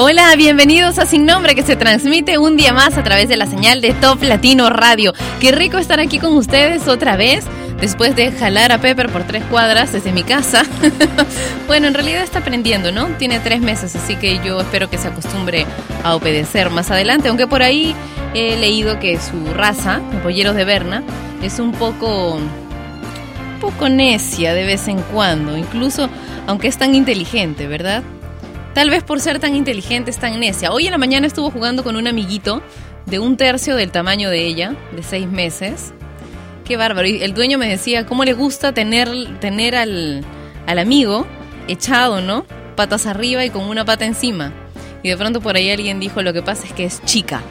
Hola, bienvenidos a Sin Nombre que se transmite un día más a través de la señal de Top Latino Radio. Qué rico estar aquí con ustedes otra vez después de jalar a Pepper por tres cuadras desde mi casa. bueno, en realidad está aprendiendo, ¿no? Tiene tres meses, así que yo espero que se acostumbre a obedecer más adelante, aunque por ahí he leído que su raza, polleros de Berna, es un poco un poco necia de vez en cuando, incluso aunque es tan inteligente, ¿verdad? Tal vez por ser tan inteligente es tan necia. Hoy en la mañana estuvo jugando con un amiguito de un tercio del tamaño de ella, de seis meses. Qué bárbaro. Y el dueño me decía cómo le gusta tener, tener al, al amigo echado, ¿no? Patas arriba y con una pata encima. Y de pronto por ahí alguien dijo, lo que pasa es que es chica.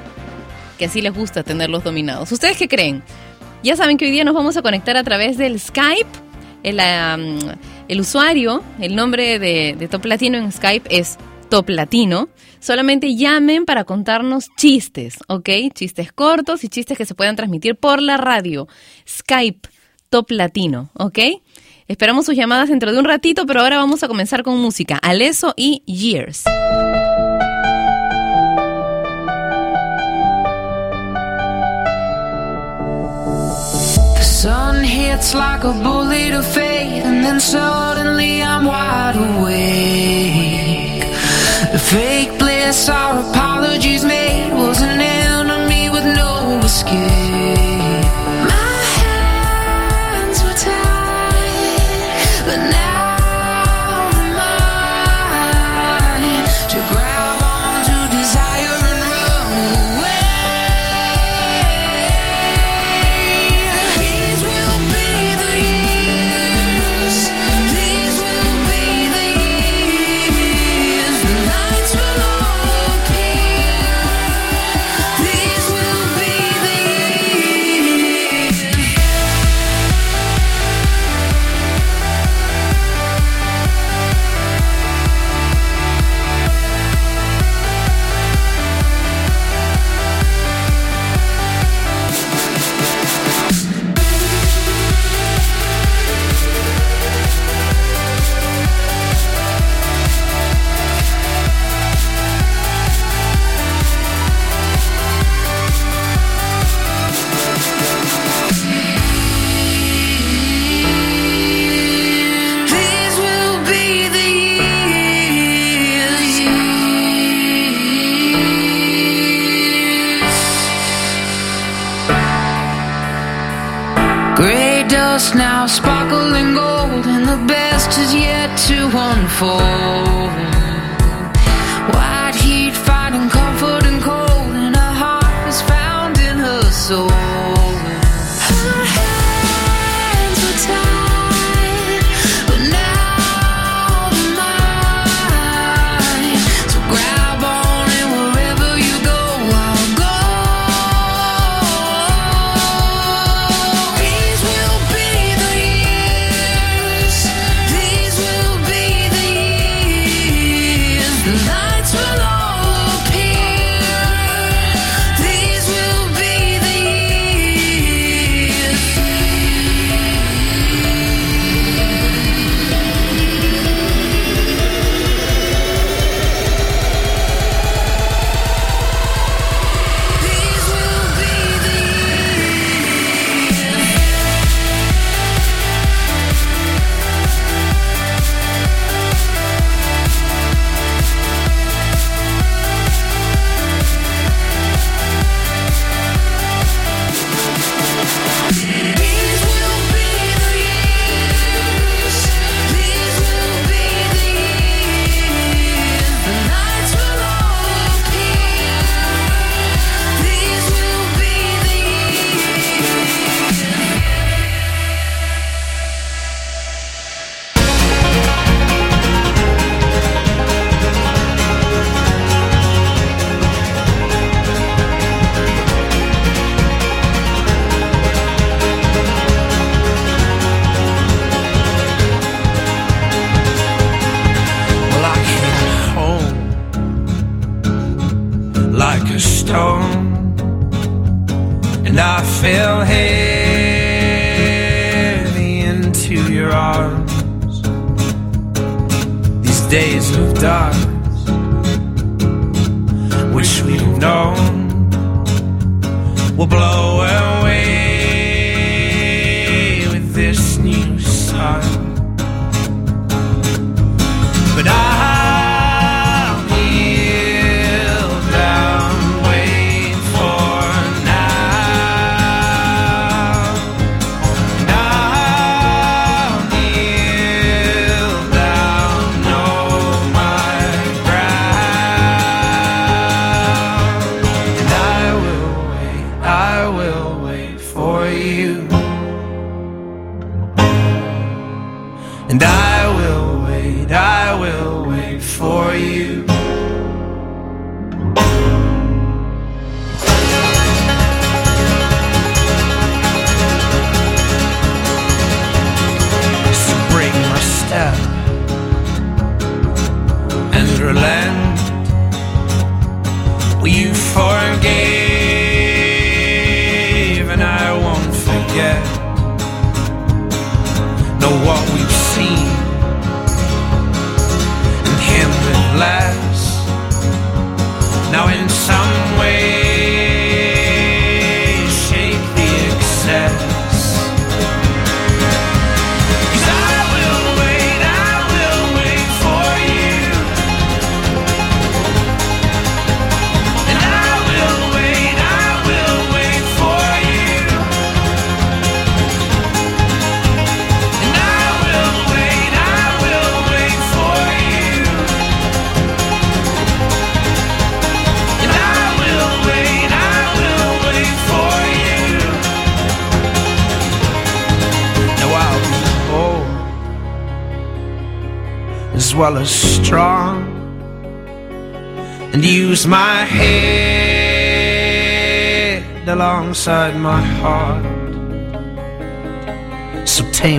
Que así les gusta tenerlos dominados. ¿Ustedes qué creen? Ya saben que hoy día nos vamos a conectar a través del Skype. El usuario, el nombre de, de Top Latino en Skype es Top Latino. Solamente llamen para contarnos chistes, ¿ok? Chistes cortos y chistes que se puedan transmitir por la radio. Skype Top Latino, ¿ok? Esperamos sus llamadas dentro de un ratito, pero ahora vamos a comenzar con música. Aleso y Years. Sun hits like a bullet of fate, and then suddenly I'm wide awake. The fake bliss our apologies made was an enemy with no escape. Dust now sparkling gold, and the best is yet to unfold.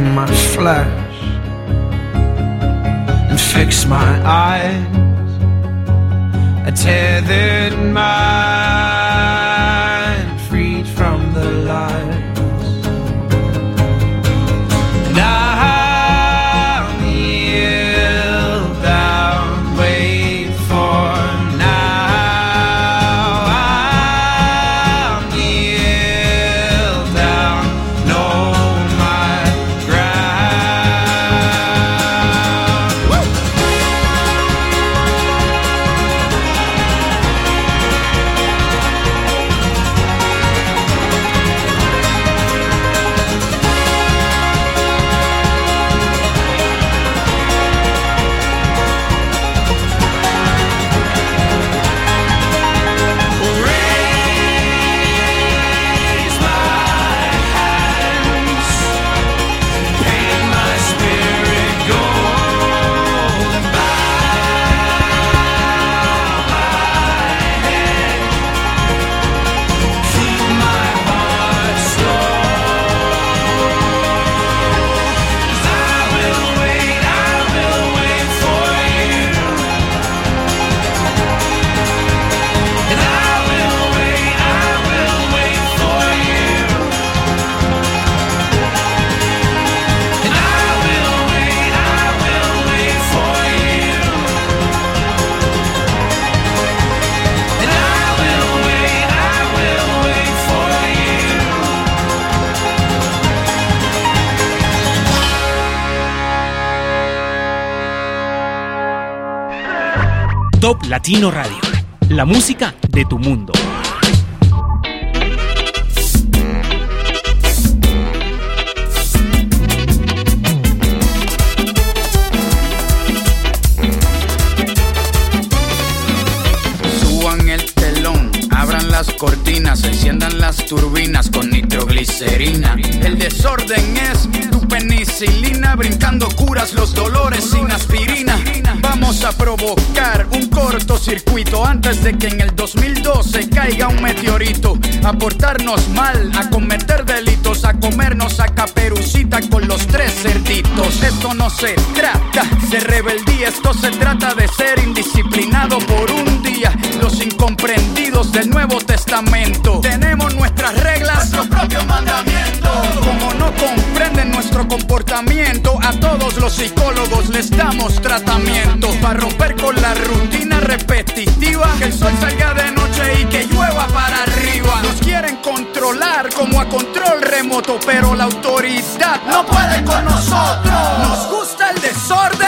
my flesh and fix my eyes. I tethered my Top Latino Radio, la música de tu mundo. Suban el telón, abran las cortinas, enciendan las turbinas con nitroglicerina. El desorden es tu penicilina, brincando curas los dolores sin aspirina. Vamos a provocar un cortocircuito antes de que en el 2012 caiga un meteorito. A portarnos mal, a cometer delitos, a comernos a caperucita con los tres cerditos. Esto no se trata de rebeldía, esto se trata de ser indisciplinado por un día. Los incomprendidos del Nuevo Testamento. Tenemos nuestras reglas, nuestros A todos los psicólogos les damos tratamiento para romper con la rutina repetitiva. Que el sol salga de noche y que llueva para arriba. Nos quieren controlar como a control remoto, pero la autoridad no puede con nosotros. Nos gusta el desorden.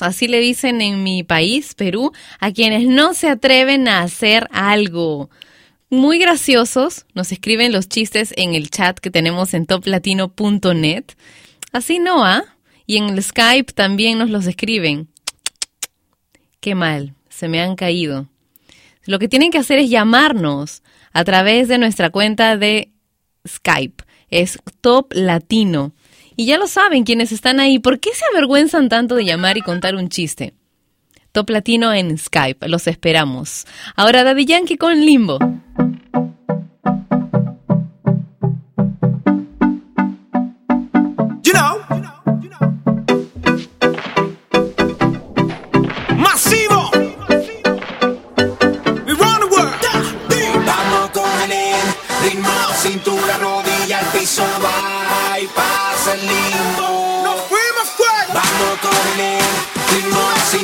Así le dicen en mi país, Perú, a quienes no se atreven a hacer algo. Muy graciosos, nos escriben los chistes en el chat que tenemos en toplatino.net. Así no, ¿ah? Y en el Skype también nos los escriben. Qué mal, se me han caído. Lo que tienen que hacer es llamarnos a través de nuestra cuenta de Skype. Es Top Latino. Y ya lo saben quienes están ahí. ¿Por qué se avergüenzan tanto de llamar y contar un chiste? Top Latino en Skype. Los esperamos. Ahora Daddy Yankee con Limbo.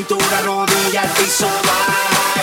Cintura, rodilla, al piso, va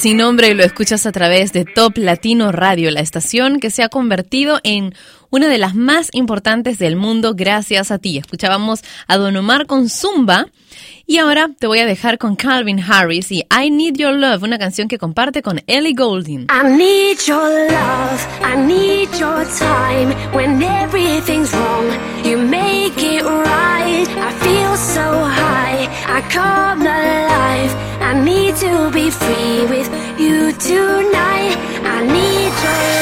sin nombre y lo escuchas a través de Top Latino Radio, la estación que se ha convertido en una de las más importantes del mundo gracias a ti. Escuchábamos a Don Omar con Zumba y ahora te voy a dejar con Calvin Harris y I Need Your Love, una canción que comparte con Ellie Goulding. I need your love, I need your time when everything's wrong, you make it right. I feel so high, I come alive. I need to be free with you tonight. I need your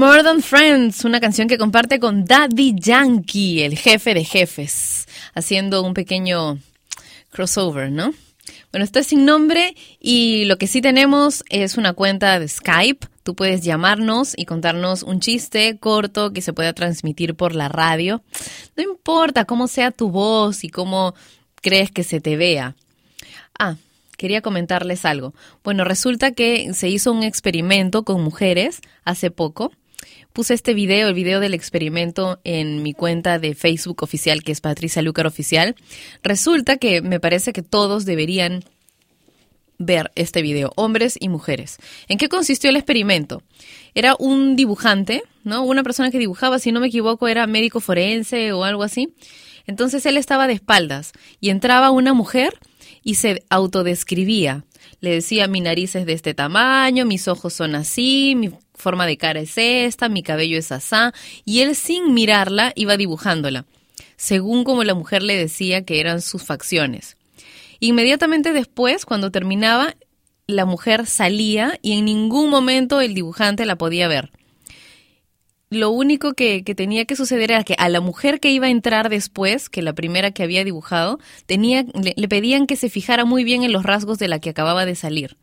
More Than Friends, una canción que comparte con Daddy Yankee, el jefe de jefes, haciendo un pequeño crossover, ¿no? Bueno, esto es sin nombre y lo que sí tenemos es una cuenta de Skype. Tú puedes llamarnos y contarnos un chiste corto que se pueda transmitir por la radio. No importa cómo sea tu voz y cómo crees que se te vea. Ah, quería comentarles algo. Bueno, resulta que se hizo un experimento con mujeres hace poco. Puse este video, el video del experimento, en mi cuenta de Facebook oficial, que es Patricia Lucar Oficial. Resulta que me parece que todos deberían ver este video, hombres y mujeres. ¿En qué consistió el experimento? Era un dibujante, ¿no? Una persona que dibujaba, si no me equivoco, era médico forense o algo así. Entonces él estaba de espaldas y entraba una mujer y se autodescribía. Le decía, mi nariz es de este tamaño, mis ojos son así, mi forma de cara es esta, mi cabello es asá, y él sin mirarla iba dibujándola, según como la mujer le decía que eran sus facciones. Inmediatamente después, cuando terminaba, la mujer salía y en ningún momento el dibujante la podía ver. Lo único que, que tenía que suceder era que a la mujer que iba a entrar después, que la primera que había dibujado, tenía, le, le pedían que se fijara muy bien en los rasgos de la que acababa de salir.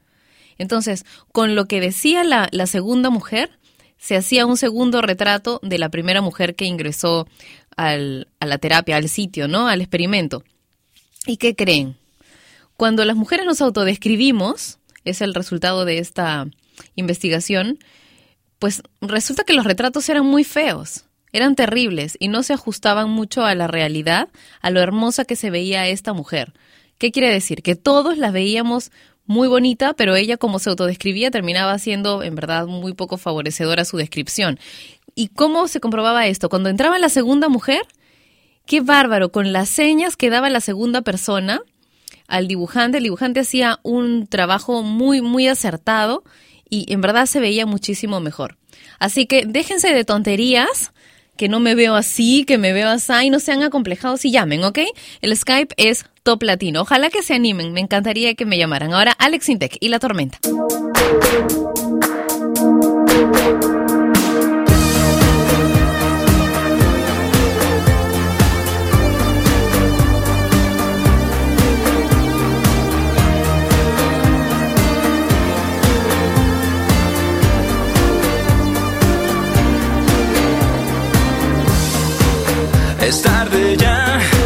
Entonces, con lo que decía la, segunda mujer, se hacía un segundo retrato de la primera mujer que ingresó al, a la terapia, al sitio, ¿no? Al experimento. ¿Y qué creen? Cuando las mujeres nos autodescribimos, es el resultado de esta investigación, pues resulta que los retratos eran muy feos, eran terribles y no se ajustaban mucho a la realidad, a lo hermosa que se veía esta mujer. ¿Qué quiere decir? Que todos la veíamos muy bonita, pero ella como se autodescribía terminaba siendo en verdad muy poco favorecedora su descripción. ¿Y cómo se comprobaba esto? Cuando entraba la segunda mujer, qué bárbaro, con las señas que daba la segunda persona al dibujante, el dibujante hacía un trabajo muy, muy acertado y en verdad se veía muchísimo mejor. Así que déjense de tonterías, que no me veo así, que me veo así, y no sean acomplejados y llamen, ¿ok? El Skype es Top Latino. Ojalá que se animen, me encantaría que me llamaran. Ahora Alex Intec y La Tormenta. Es tarde ya.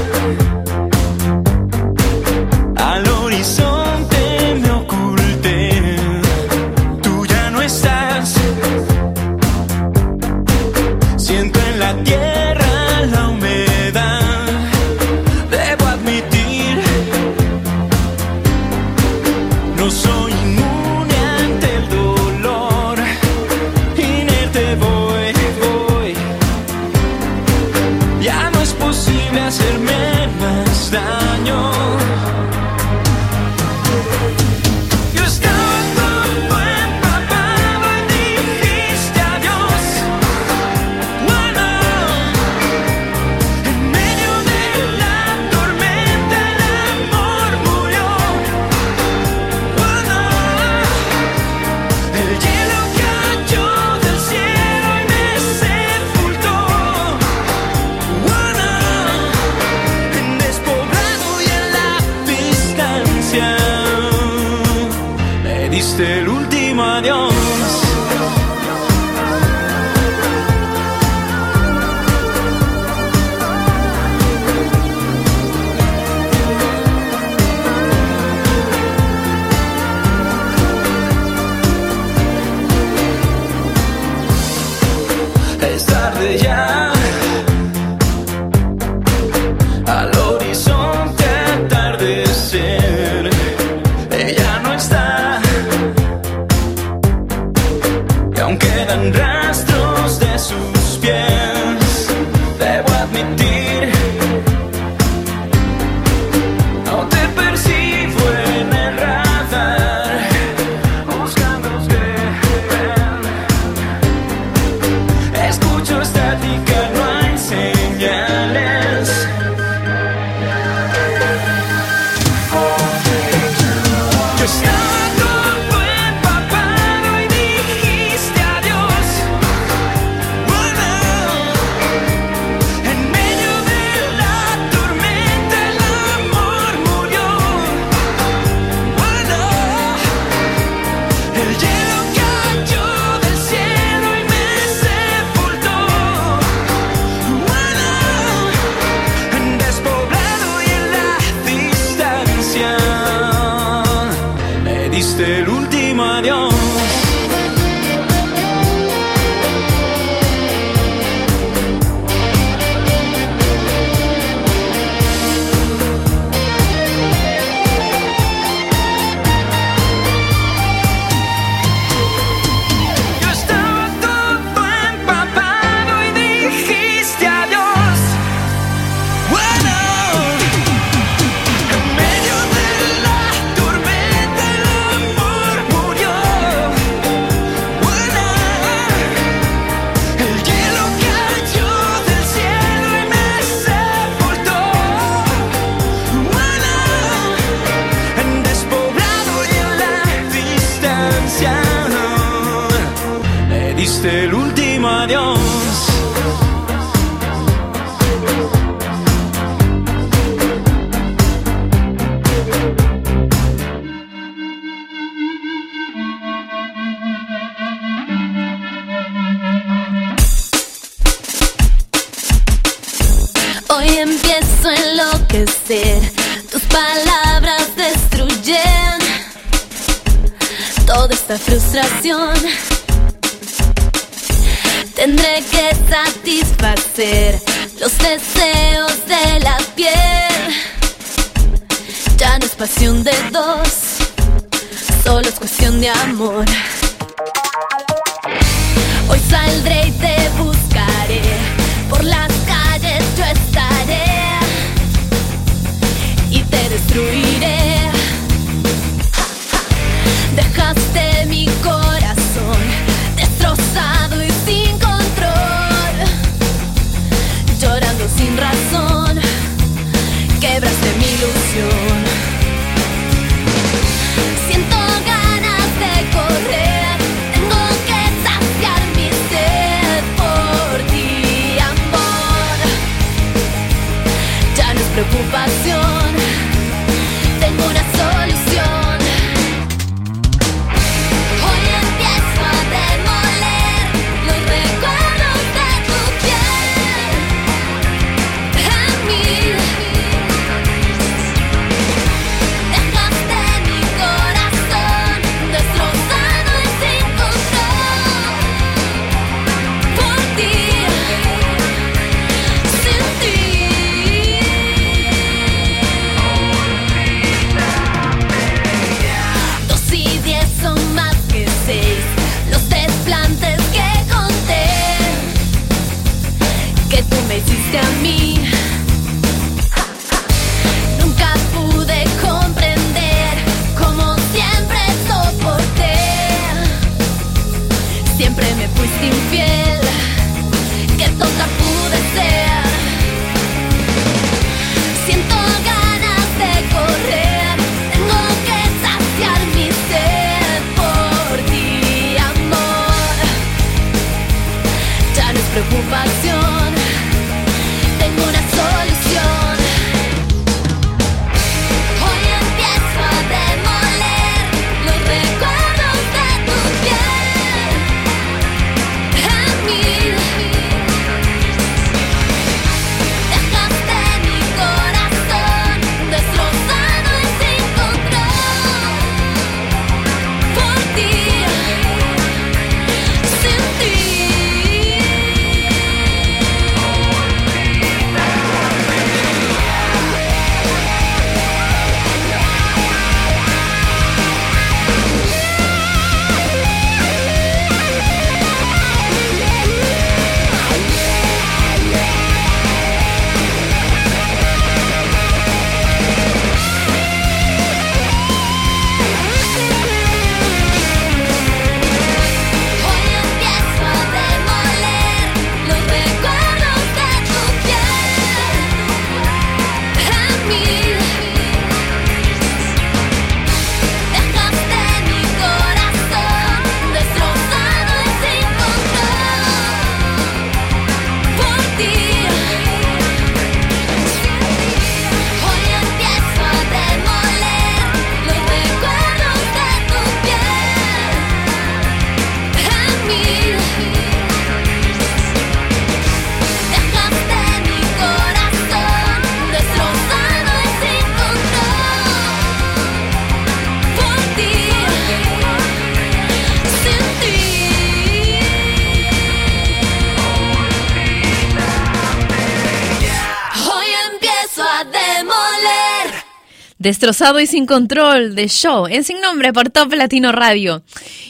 Destrozado y sin control de show en Sin Nombre por Top Latino Radio.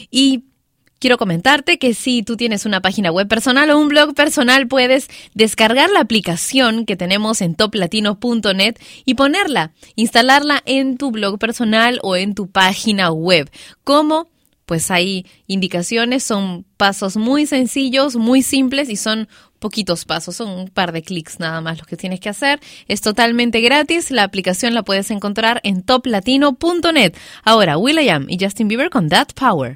Y quiero comentarte que si tú tienes una página web personal o un blog personal, puedes descargar la aplicación que tenemos en toplatino.net y ponerla, instalarla en tu blog personal o en tu página web. ¿Cómo? Pues hay indicaciones, son pasos muy sencillos, muy simples y son poquitos pasos, son un par de clics nada más los que tienes que hacer. Es totalmente gratis, la aplicación la puedes encontrar en toplatino.net. Ahora, Will.i.am y Justin Bieber con That Power.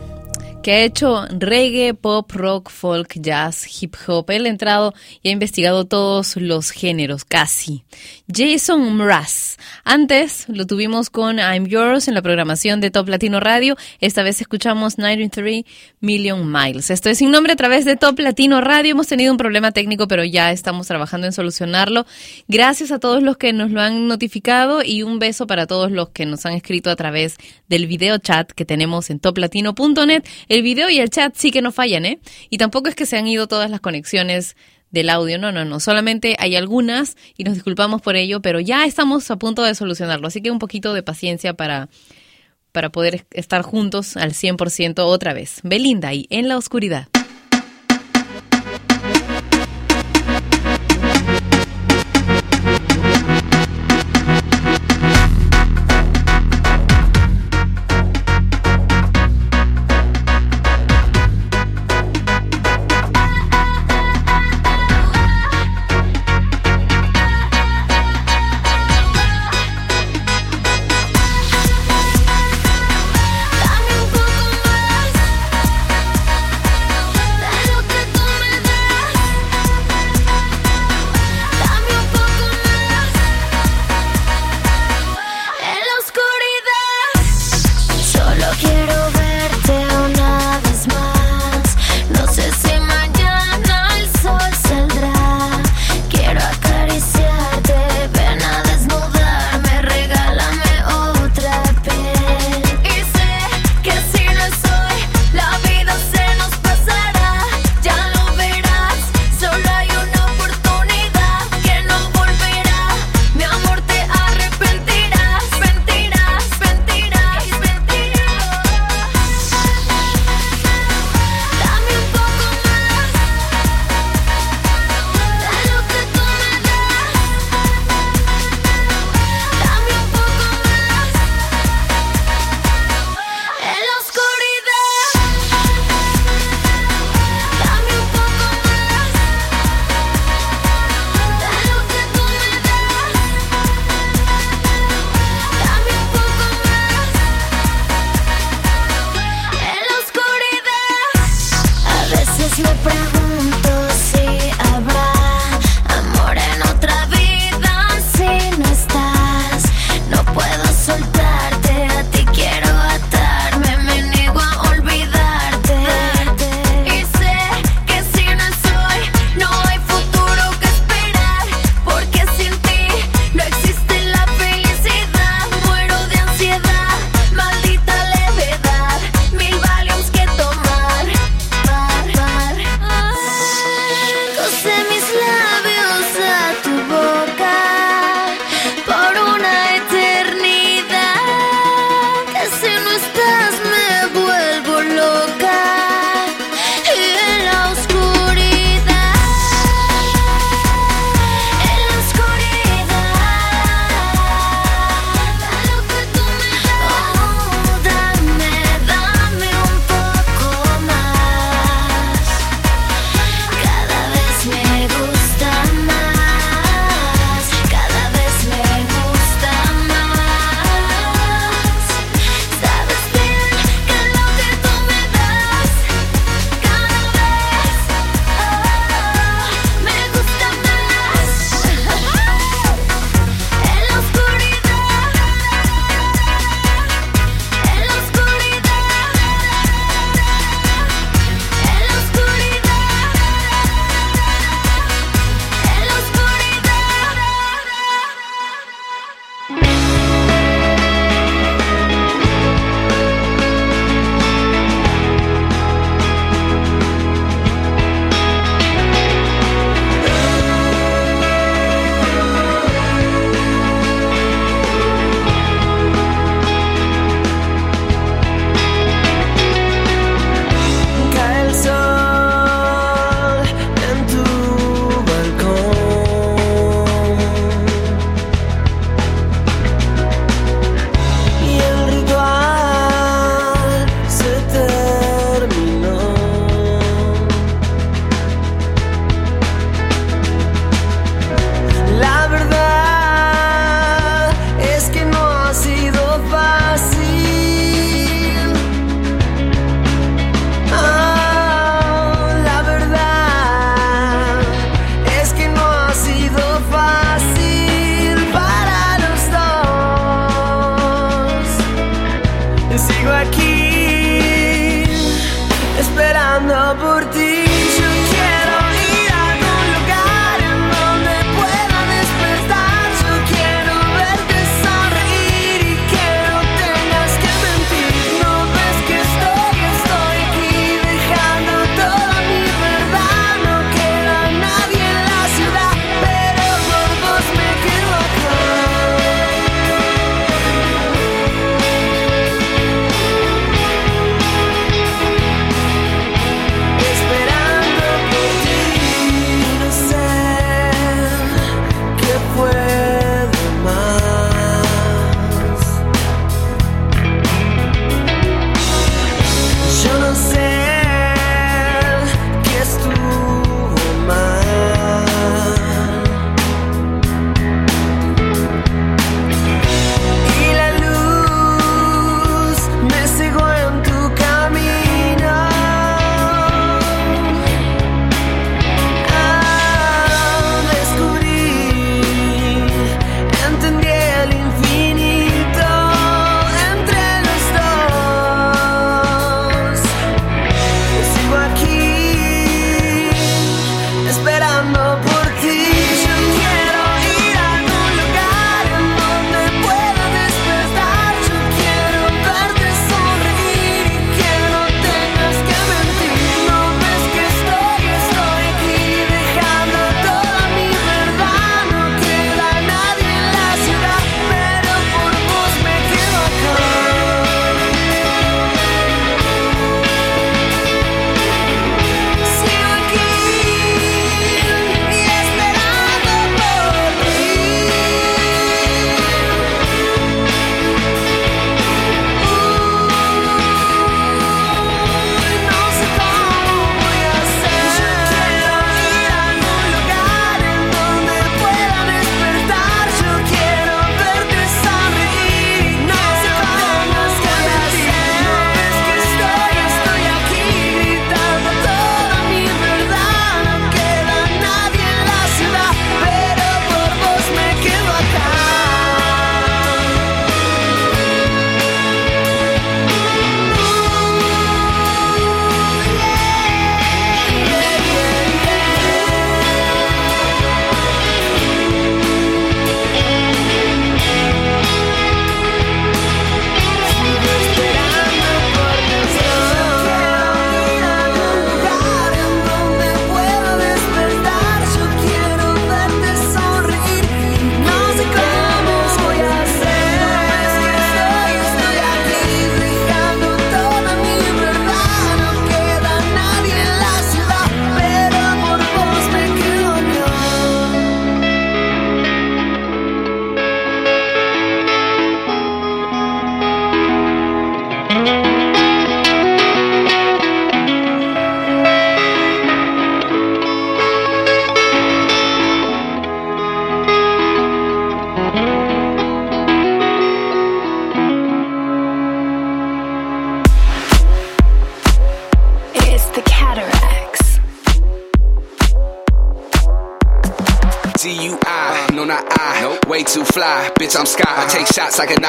que ha hecho reggae, pop, rock, folk, jazz, hip hop. Él ha entrado y ha investigado todos los géneros, casi. Jason Mraz. Antes lo tuvimos con I'm Yours en la programación de Top Latino Radio. Esta vez escuchamos 93 Million Miles. Esto es sin nombre a través de Top Latino Radio. Hemos tenido un problema técnico, pero ya estamos trabajando en solucionarlo. Gracias a todos los que nos lo han notificado y un beso para todos los que nos han escrito a través del video chat que tenemos en toplatino.net. El video y el chat sí que no fallan, ¿eh? Y tampoco es que se han ido todas las conexiones del audio, no, no, no, solamente hay algunas y nos disculpamos por ello, pero ya estamos a punto de solucionarlo, así que un poquito de paciencia para, para poder estar juntos al 100% otra vez. Belinda ahí, en la oscuridad.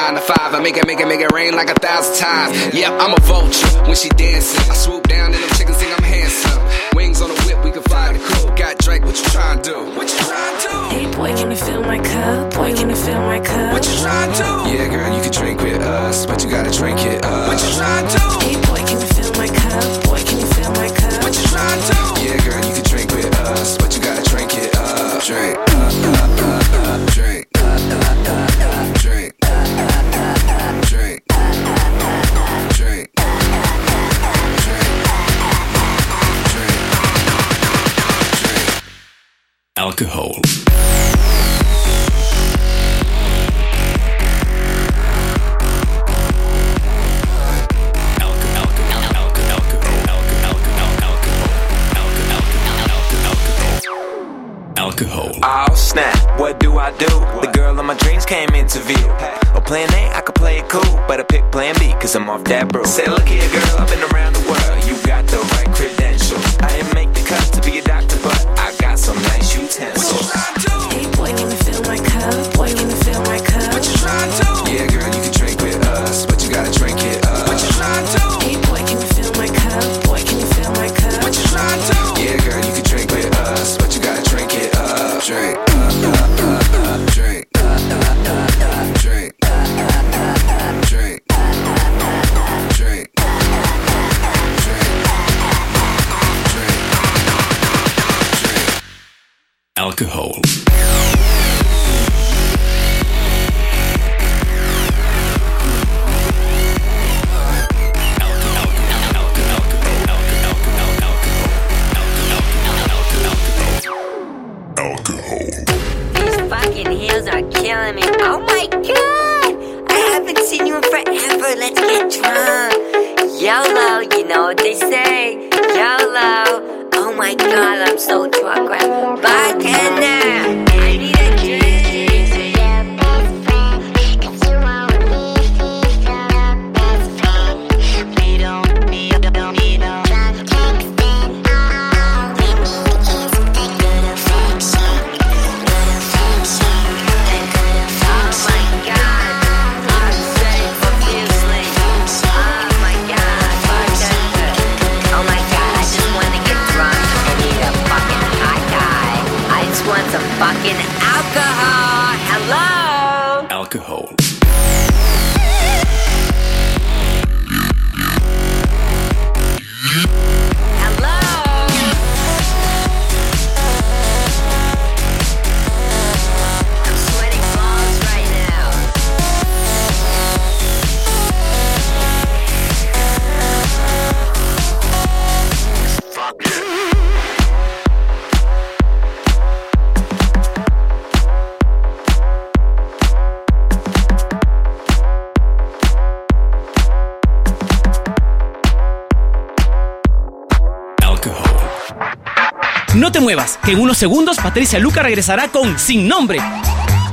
Nine to five. I make it, make it, make it rain like a Alcohol. Alcohol. Oh snap, what do I do? The girl of my dreams came into view. Or plan A, I could play it cool, but I pick plan B, cause I'm off that brew. Say, look here, girl, I've been Alcohol. Que en unos segundos Patricia Luca regresará con Sin Nombre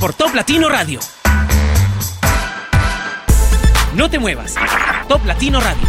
por Top Latino Radio. No te muevas. Top Latino Radio.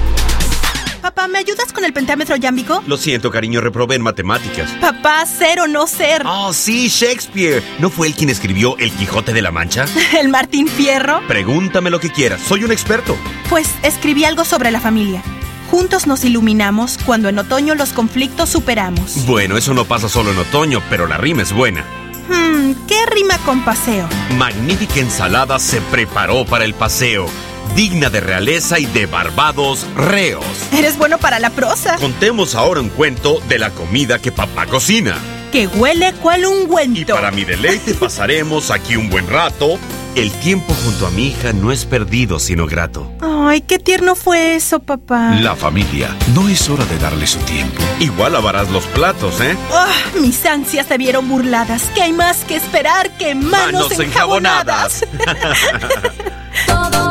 Papá, ¿me ayudas con el pentámetro yámbico? Lo siento, cariño, reprobé en matemáticas. Papá, ser o no ser. Oh, sí, Shakespeare. ¿No fue él quien escribió El Quijote de la Mancha? ¿El Martín Fierro? Pregúntame lo que quieras, soy un experto. Pues escribí algo sobre la familia. Juntos nos iluminamos cuando en otoño los conflictos superamos. Bueno, eso no pasa solo en otoño, pero la rima es buena. Hmm, ¿qué rima con paseo? Magnífica ensalada se preparó para el paseo, digna de realeza y de barbados reos. Eres bueno para la prosa. Contemos ahora un cuento de la comida que papá cocina. Que huele cual ungüento. Y para mi deleite pasaremos aquí un buen rato. El tiempo junto a mi hija no es perdido, sino grato. Ay, qué tierno fue eso, papá. La familia, no es hora de darle su tiempo. Igual lavarás los platos, ¿eh? Ah, mis ansias se vieron burladas. ¿Qué hay más que esperar que manos, Manos enjabonadas? Los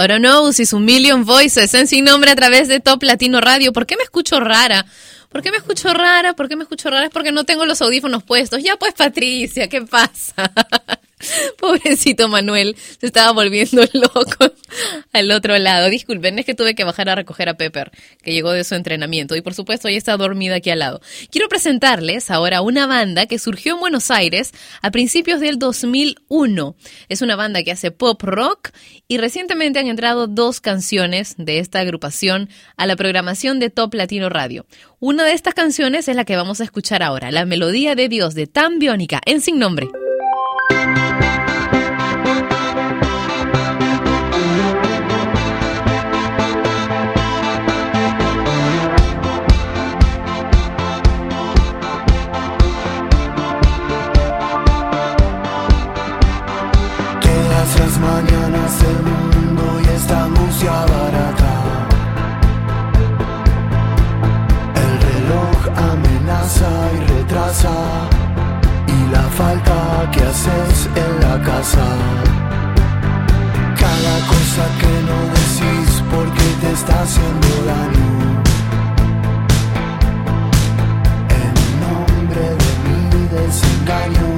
Ahora no, si un Million Voices en sin nombre a través de Top Latino Radio. ¿Por qué me escucho rara? ¿Por qué me escucho rara? ¿Por qué me escucho rara? Es porque no tengo los audífonos puestos. Ya pues, Patricia, ¿qué pasa? Pobrecito Manuel, se estaba volviendo loco al otro lado. Disculpen, es que tuve que bajar a recoger a Pepper, que llegó de su entrenamiento. Y por supuesto, ella está dormida aquí al lado. Quiero presentarles ahora una banda que surgió en Buenos Aires a principios del 2001. Es una banda que hace pop rock y recientemente han entrado dos canciones de esta agrupación a la programación de Top Latino Radio. Una de estas canciones es la que vamos a escuchar ahora, La Melodía de Dios de Tan Biónica, en Sin Nombre. Cada cosa que no decís porque te está haciendo daño. En nombre de mi desengaño.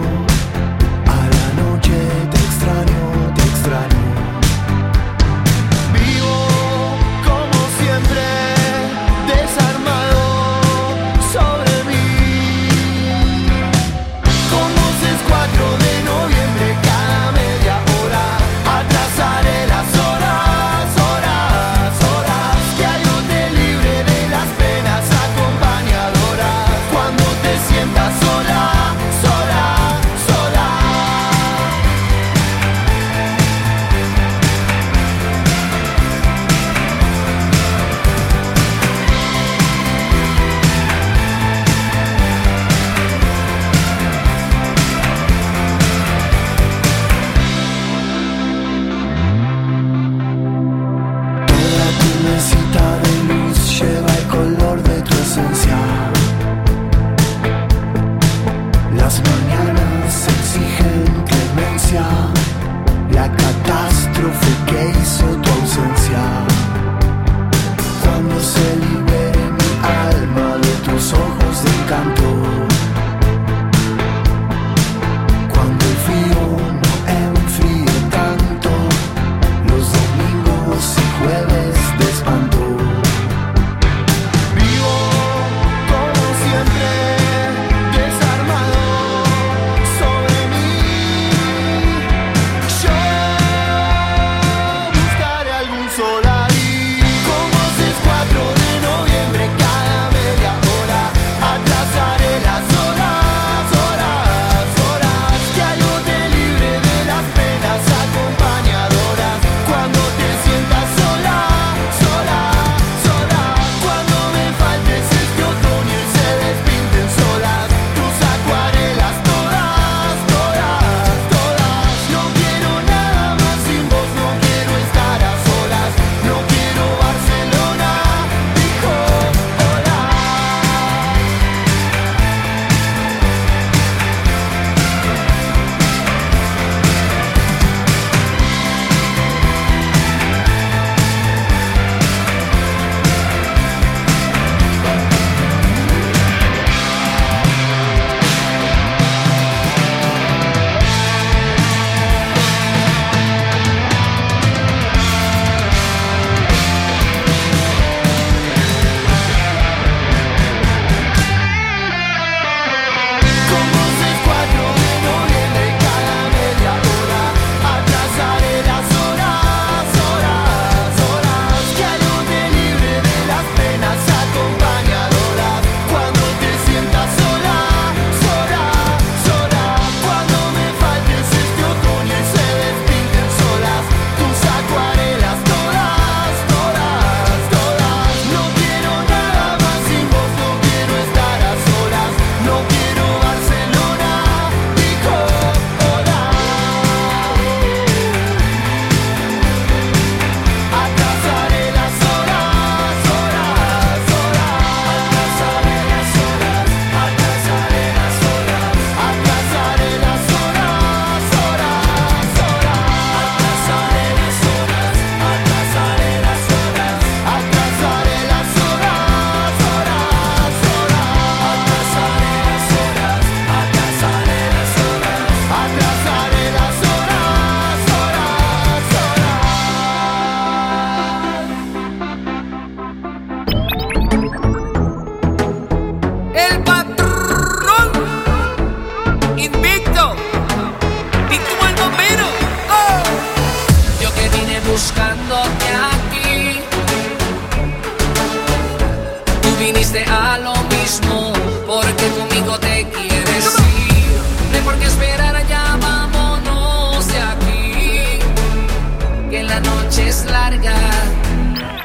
Noche es larga,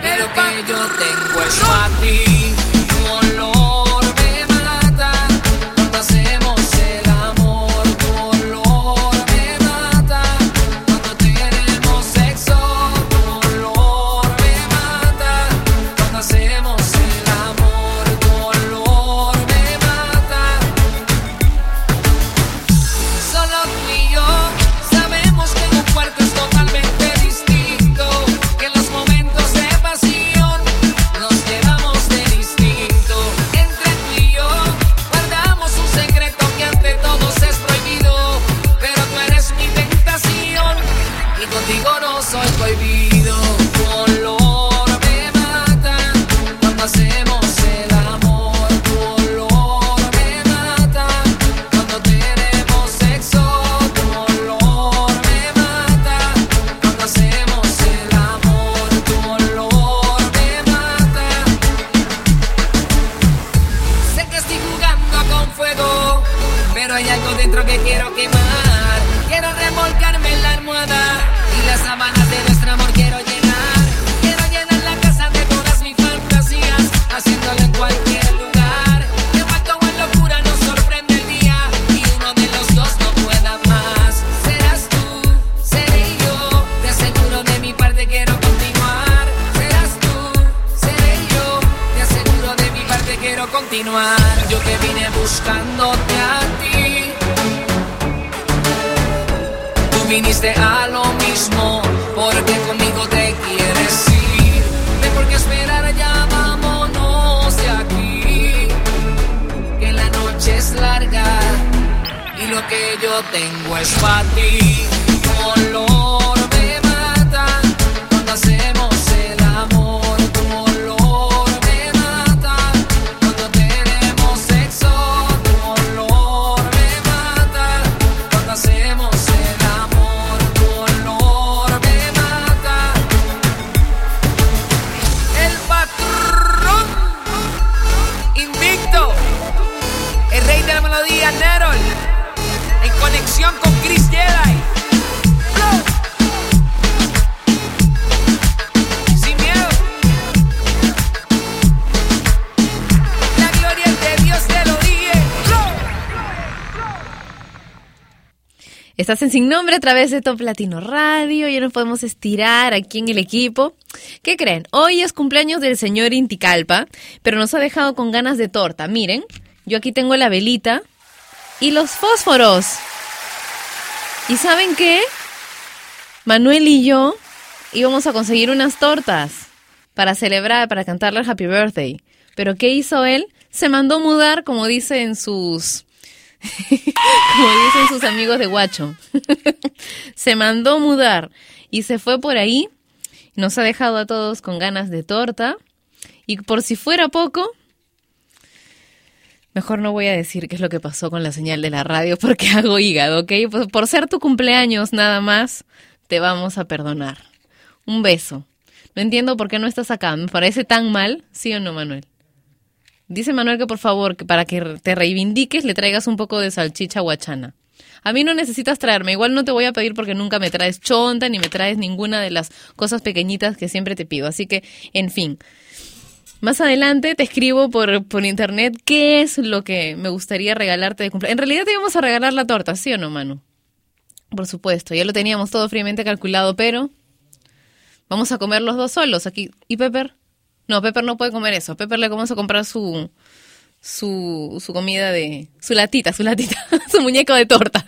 pero que yo tengo es para ti. Estás en Sin Nombre a través de Top Latino Radio. Ya nos podemos estirar aquí en el equipo. ¿Qué creen? Hoy es cumpleaños del señor Inticalpa, pero nos ha dejado con ganas de torta. Miren, yo aquí tengo la velita y los fósforos. ¿Y saben qué? Manuel y yo íbamos a conseguir unas tortas para celebrar, para cantarle el Happy Birthday. Pero ¿qué hizo él? Se mandó mudar, como dicen sus como dicen sus amigos de Guacho. se mandó mudar y se fue por ahí. Nos ha dejado a todos con ganas de torta. Y por si fuera poco, mejor no voy a decir qué es lo que pasó con la señal de la radio porque hago hígado, ¿ok? Pues por ser tu cumpleaños nada más, te vamos a perdonar. Un beso. No entiendo por qué no estás acá. Me parece tan mal, ¿sí o no, Manuel? Dice Manuel que por favor, que para que te reivindiques le traigas un poco de salchicha guachana. A mí no necesitas traerme, igual no te voy a pedir porque nunca me traes chonta ni me traes ninguna de las cosas pequeñitas que siempre te pido. Así que, en fin. Más adelante te escribo por, por internet qué es lo que me gustaría regalarte de cumpleaños. En realidad te íbamos a regalar la torta, ¿sí o no, Manu? Por supuesto, ya lo teníamos todo fríamente calculado, pero vamos a comer los dos solos aquí. ¿Y Pepper? No, Pepper no puede comer eso. Pepper le vamos a comprar su, su, su comida de... Su latita, su latita, su muñeco de torta.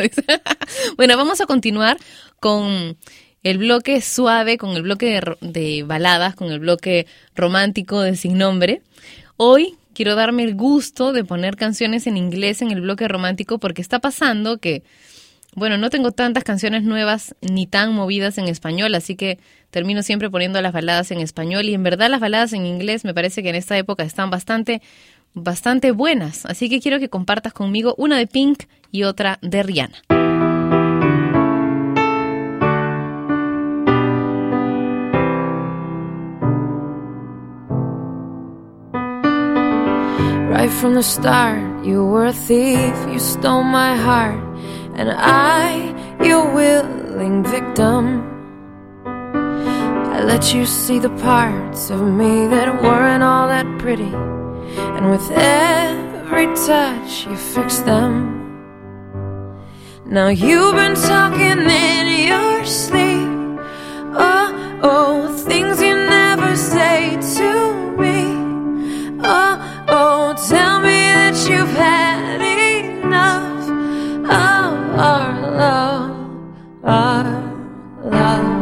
bueno, vamos a continuar con el bloque suave, con el bloque de, de baladas, con el bloque romántico de Sin Nombre. Hoy quiero darme el gusto de poner canciones en inglés en el bloque romántico porque está pasando que, bueno, no tengo tantas canciones nuevas ni tan movidas en español, así que termino siempre poniendo las baladas en español y en verdad las baladas en inglés me parece que en esta época están bastante, bastante buenas. Así que quiero que compartas conmigo una de Pink y otra de Rihanna. Right from the start, you were a thief, you stole my heart, and I, your willing victim. I let you see the parts of me that weren't all that pretty. And with every touch, you fix them. Now you've been talking in your sleep. Oh, oh, things you never say to me. Oh, oh, tell me that you've had enough of our love, our love.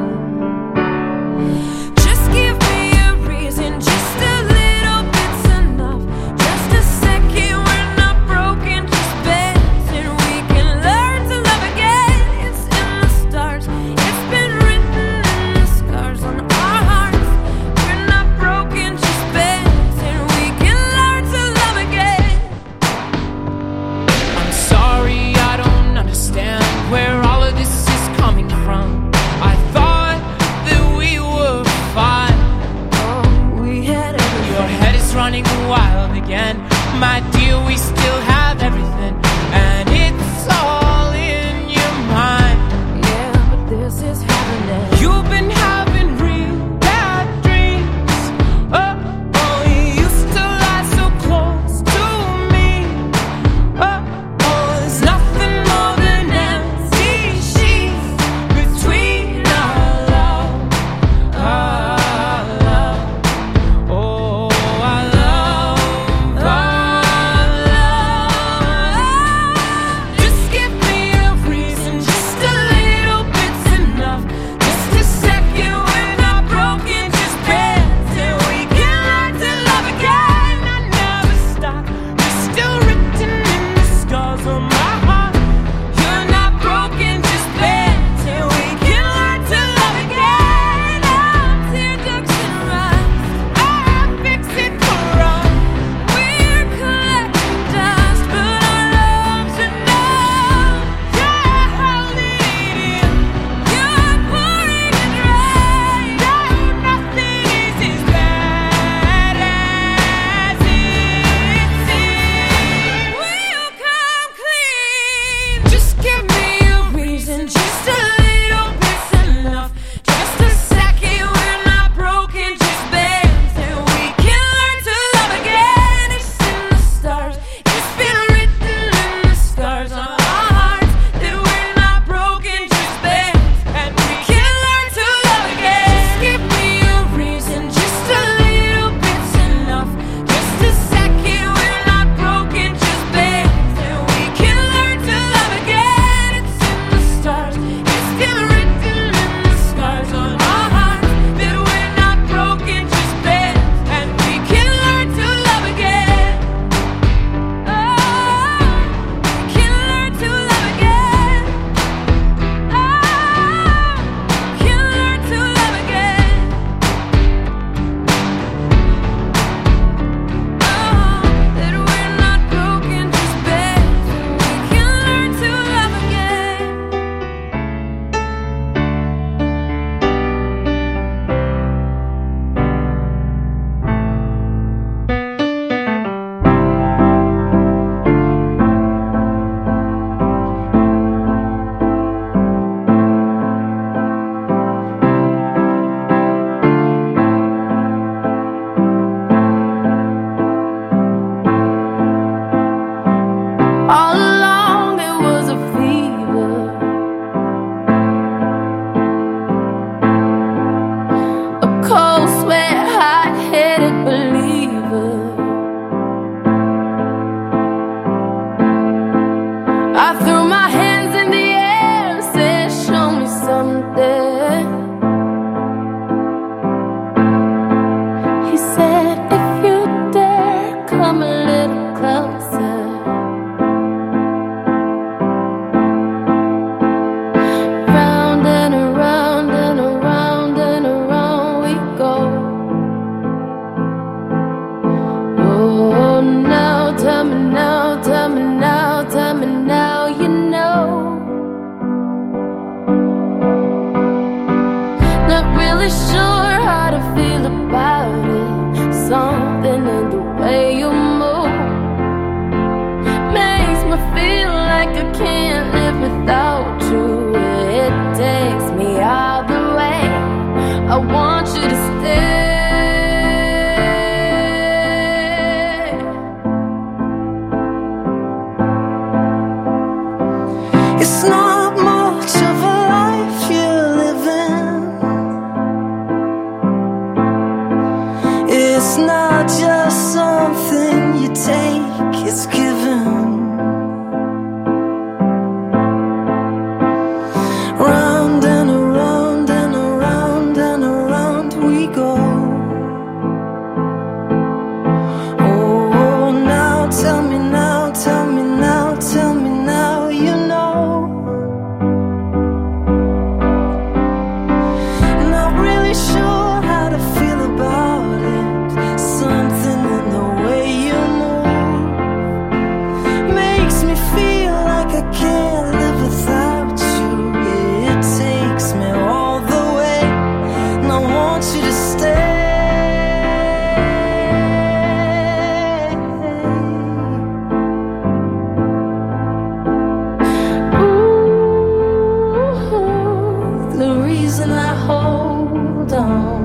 Reason I hold on.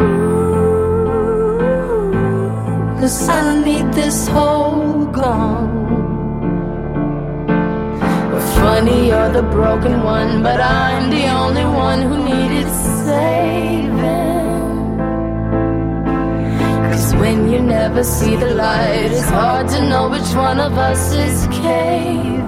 Ooh, Cause I need this whole gone. Funny, you're the broken one, but I'm the only one who needed saving. Cause when you never see the light, it's hard to know which one of us is caving.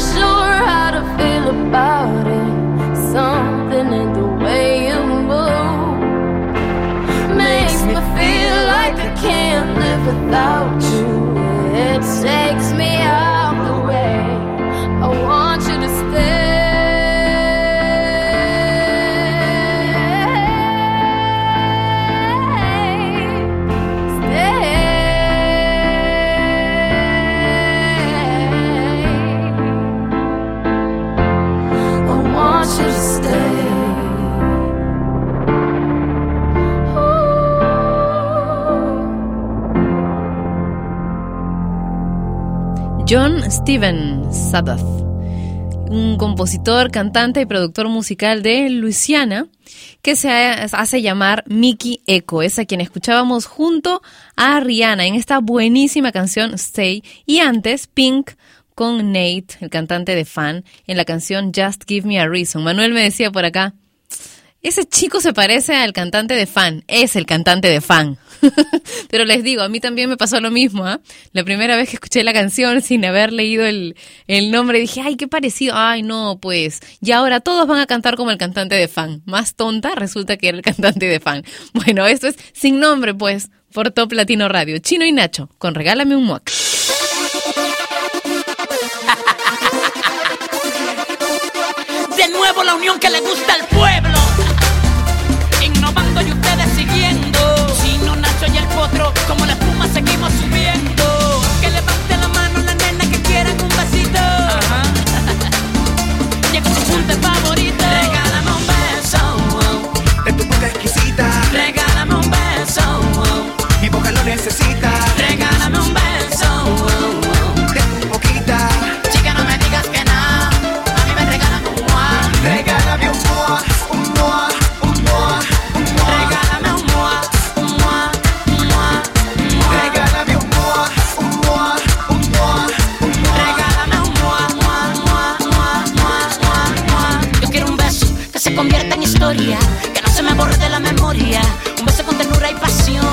Sure how to feel about it. Something in the way you move makes me feel like I can't live without you. It takes me out John Steven Sabbath, un compositor, cantante y productor musical de Luisiana que se ha- hace llamar Mickey Echo, es a quien escuchábamos junto a Rihanna en esta buenísima canción Stay y antes Pink con Nate, el cantante de Fan, en la canción Just Give Me a Reason. Manuel me decía por acá, ese chico se parece al cantante de fan, es el cantante de fan. Pero les digo, a mí también me pasó lo mismo. ¿ah? La primera vez que escuché la canción sin haber leído el, el nombre, dije, ay, qué parecido. Ay, no, pues. Y ahora todos van a cantar como el cantante de fan. Más tonta resulta que era el cantante de fan. Bueno, esto es sin nombre, pues, por Top Latino Radio. Chino y Nacho, con Regálame un Muac. De nuevo la unión que le gusta al pueblo. Que no se me borre de la memoria. Un beso con ternura y pasión,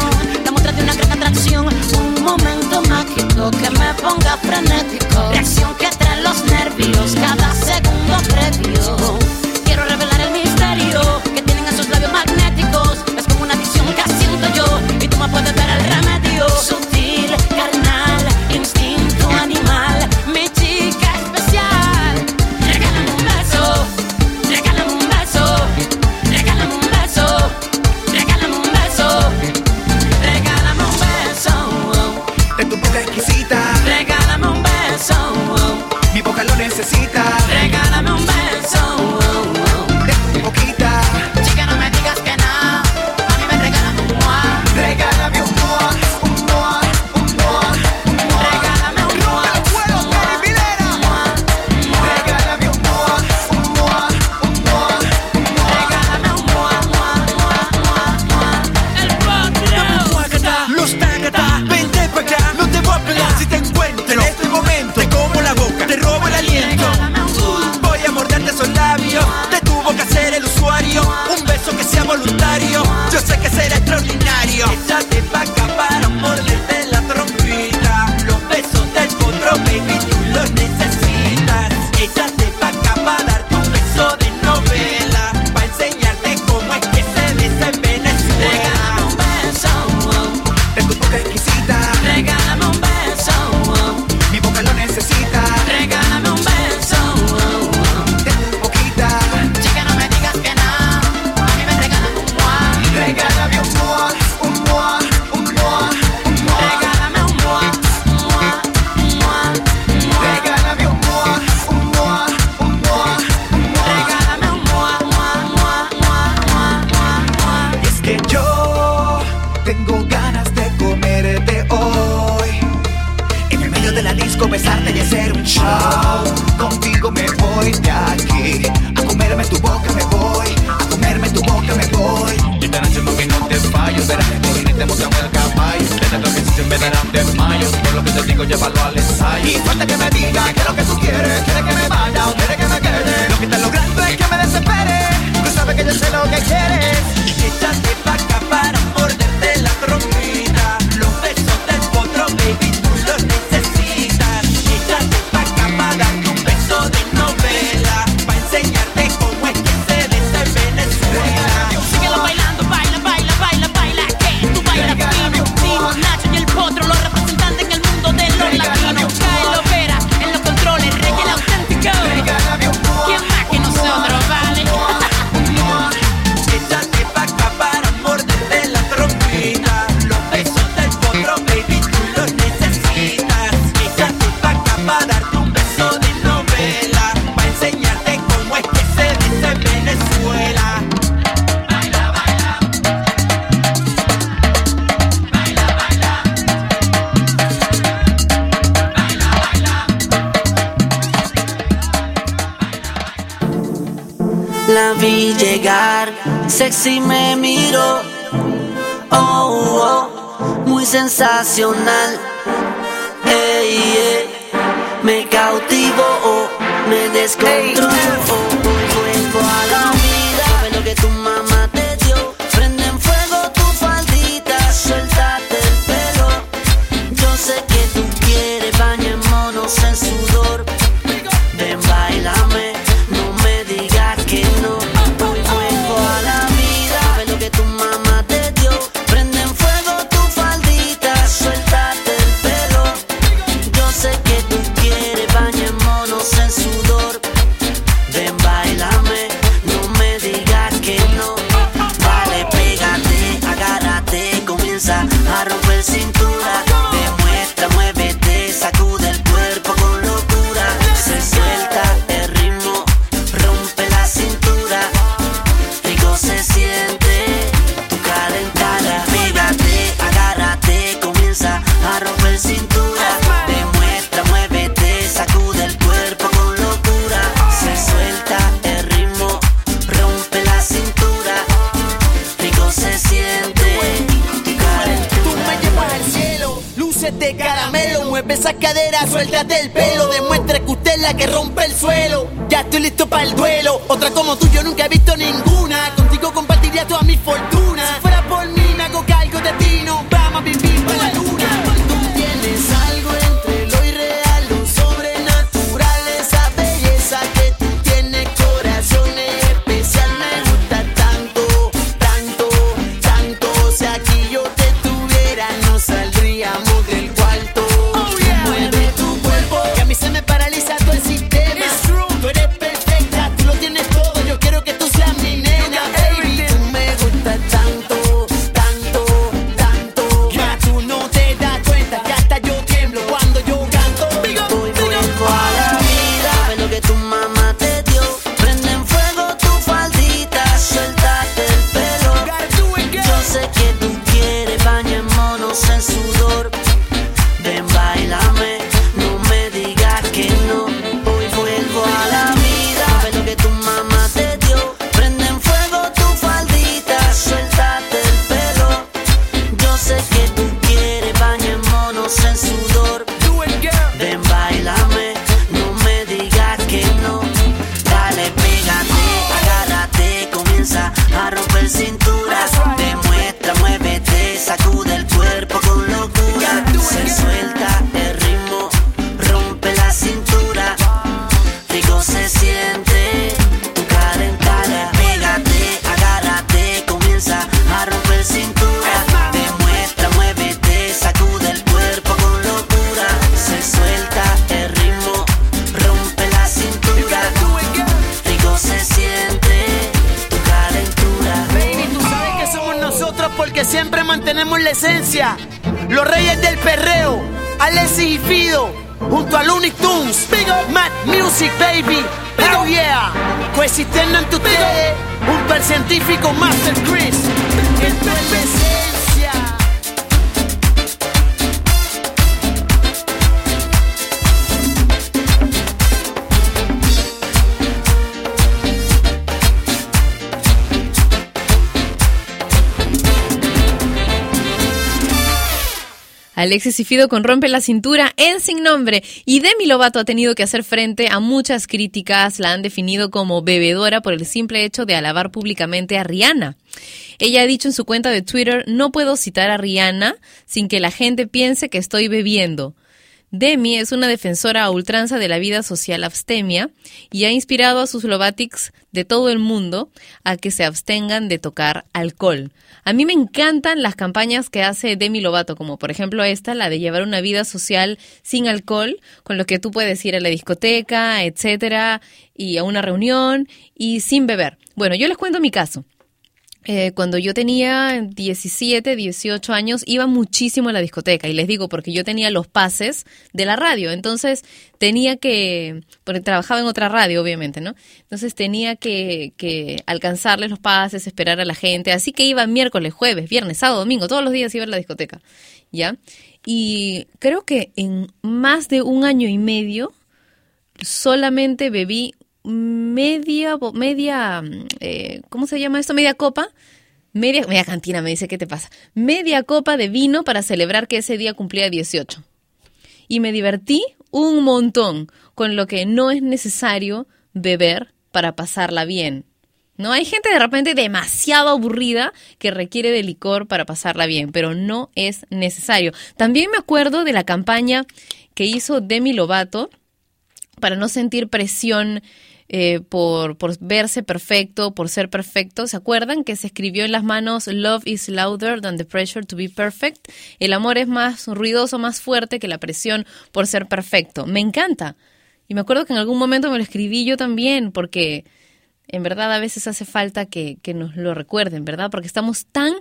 la muestra de una gran atracción. Un momento mágico que me ponga frenético. suéltate el pelo. Demuestre que usted es la que rompe el suelo. Ya estoy listo para el duelo. Otra como tú, yo nunca he visto ninguna. Contigo compartiría toda mi fortuna. Alexis con Rompe la Cintura en Sin Nombre. Y Demi Lovato ha tenido que hacer frente a muchas críticas. La han definido como bebedora por el simple hecho de alabar públicamente a Rihanna. Ella ha dicho en su cuenta de Twitter, no puedo citar a Rihanna sin que la gente piense que estoy bebiendo. Demi es una defensora a ultranza de la vida social abstemia y ha inspirado a sus Lovatics de todo el mundo a que se abstengan de tocar alcohol. A mí me encantan las campañas que hace Demi Lovato, como por ejemplo esta, la de llevar una vida social sin alcohol, con lo que tú puedes ir a la discoteca, etcétera, y a una reunión y sin beber. Bueno, yo les cuento mi caso. Eh, cuando yo tenía 17, 18 años, iba muchísimo a la discoteca. Y les digo, porque yo tenía los pases de la radio. Entonces tenía que, porque trabajaba en otra radio, obviamente, ¿no? Entonces tenía que, que alcanzarles los pases, esperar a la gente. Así que iba miércoles, jueves, viernes, sábado, domingo, todos los días iba a la discoteca. ¿Ya? Y creo que en más de un año y medio solamente bebí media, media, eh, ¿cómo se llama esto? Media copa. Media, media cantina, me dice, ¿qué te pasa? Media copa de vino para celebrar que ese día cumplía 18. Y me divertí un montón, con lo que no es necesario beber para pasarla bien. No hay gente de repente demasiado aburrida que requiere de licor para pasarla bien, pero no es necesario. También me acuerdo de la campaña que hizo Demi Lovato para no sentir presión eh, por, por verse perfecto, por ser perfecto. ¿Se acuerdan que se escribió en las manos Love is louder than the pressure to be perfect? El amor es más ruidoso, más fuerte que la presión por ser perfecto. Me encanta. Y me acuerdo que en algún momento me lo escribí yo también, porque en verdad a veces hace falta que, que nos lo recuerden, ¿verdad? Porque estamos tan,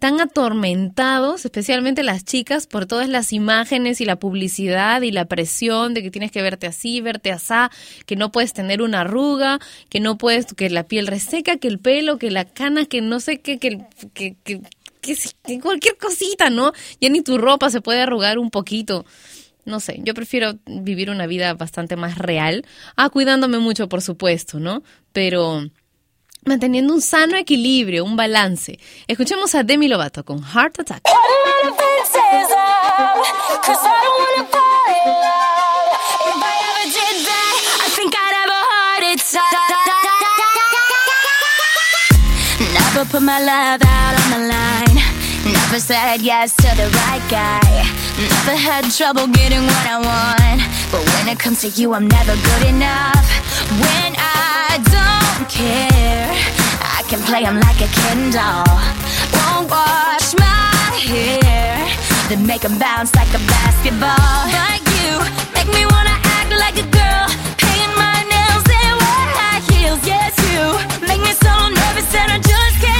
tan atormentados, especialmente las chicas, por todas las imágenes y la publicidad y la presión de que tienes que verte así, verte asá, que no puedes tener una arruga, que no puedes, que la piel reseca, que el pelo, que la cana, que no sé qué, que, que, que, que, que cualquier cosita, ¿no? Ya ni tu ropa se puede arrugar un poquito. No sé, yo prefiero vivir una vida bastante más real. Ah, cuidándome mucho, por supuesto, ¿no? Pero manteniendo un sano equilibrio, un balance. Escuchemos a Demi Lovato con Heart Attack. Never put my love out on the line. Never said yes to the right guy. Never had trouble getting what I want. But when it comes to you, I'm never good enough. When I don't care, I can play 'em like a Ken doll. Won't wash my hair, then make 'em bounce like a basketball. Like you, make me wanna act like a girl. Paint my nails and wear high heels. Yes, you make me so nervous that I just can't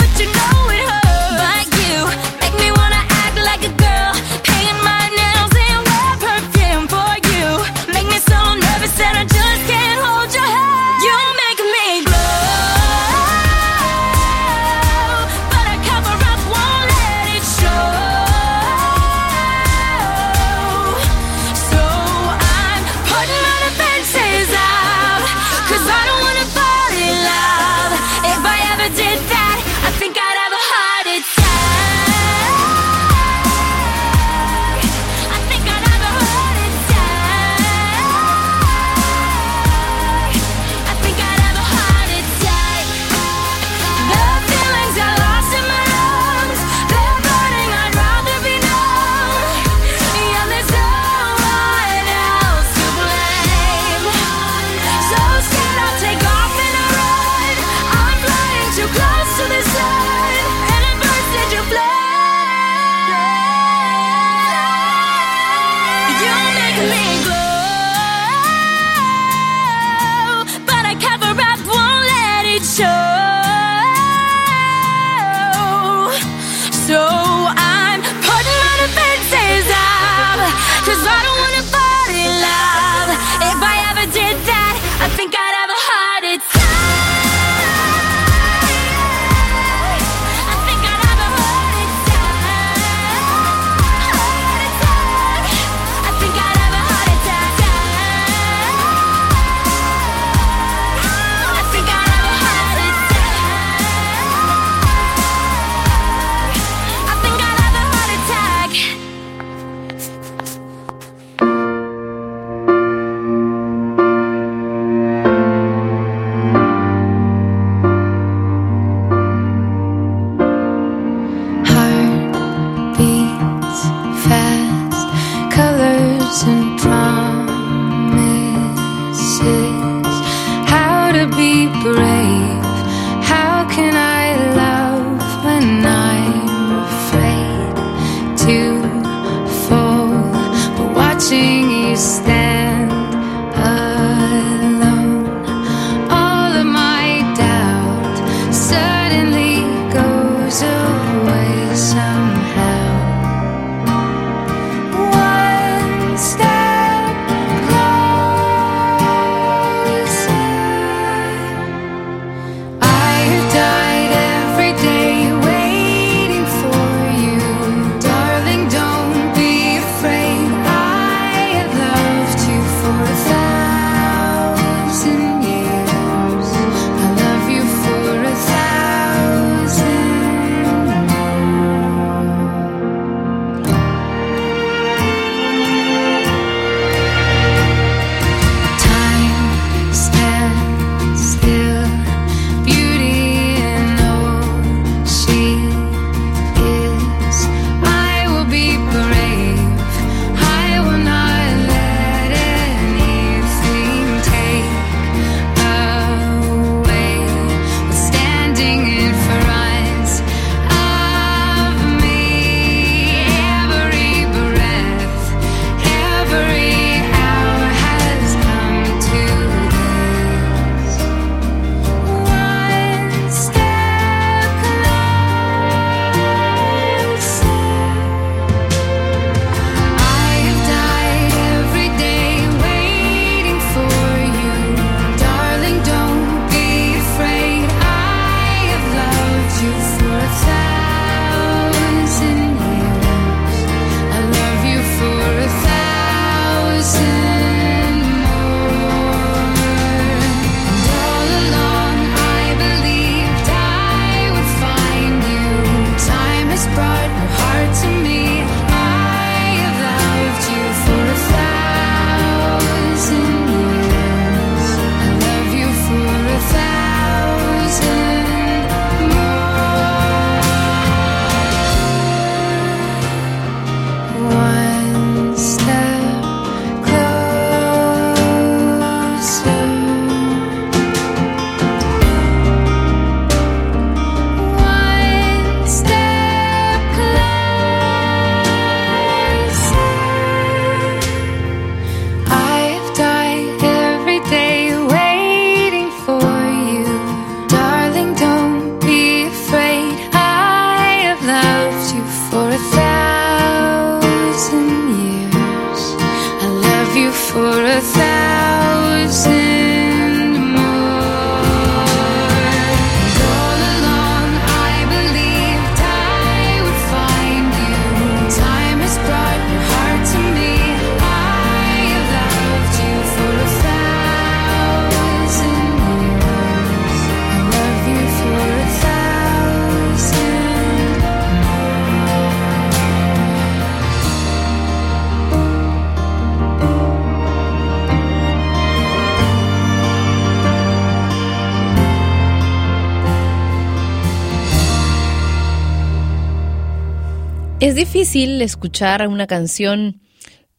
difícil escuchar una canción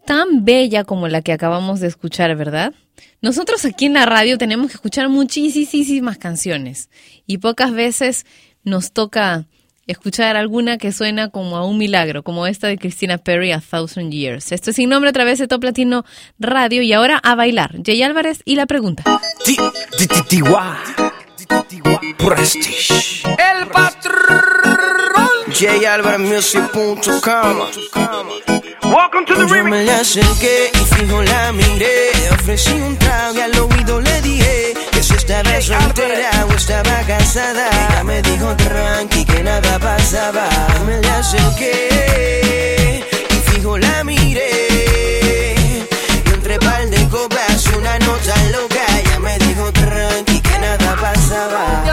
tan bella como la que acabamos de escuchar, ¿verdad? Nosotros aquí en la radio tenemos que escuchar muchísimas canciones y pocas veces nos toca escuchar alguna que suena como a un milagro, como esta de Christina Perry, A Thousand Years. Esto es sin nombre a través de Top Latino Radio y ahora a bailar. Jay Álvarez y la pregunta. Prestige. El patrón. Welcome to the Yo me le acerqué y fijo la miré. Ofrecí un trago y al oído le dije que si estaba soltera o estaba casada. Ella me dijo tranqui que nada pasaba. Yo me le acerqué y fijo la miré. Y entre par de copas una nota loca. Ella me dijo tranqui que nada pasaba.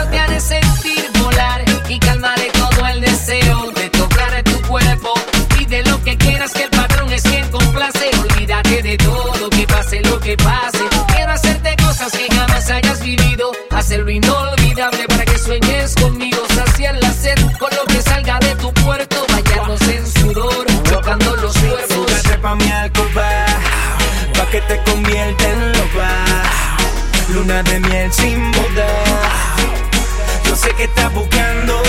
Que pase. Quiero hacerte cosas que jamás hayas vivido. Hacerlo inolvidable para que sueñes conmigo. Saciar la sed con lo que salga de tu puerto. Bañarnos en sudor, chocando los cuerpos. Súbete pa' mi alcoba, pa' que te convierta en loba. Luna de miel sin boda. Yo sé que estás buscando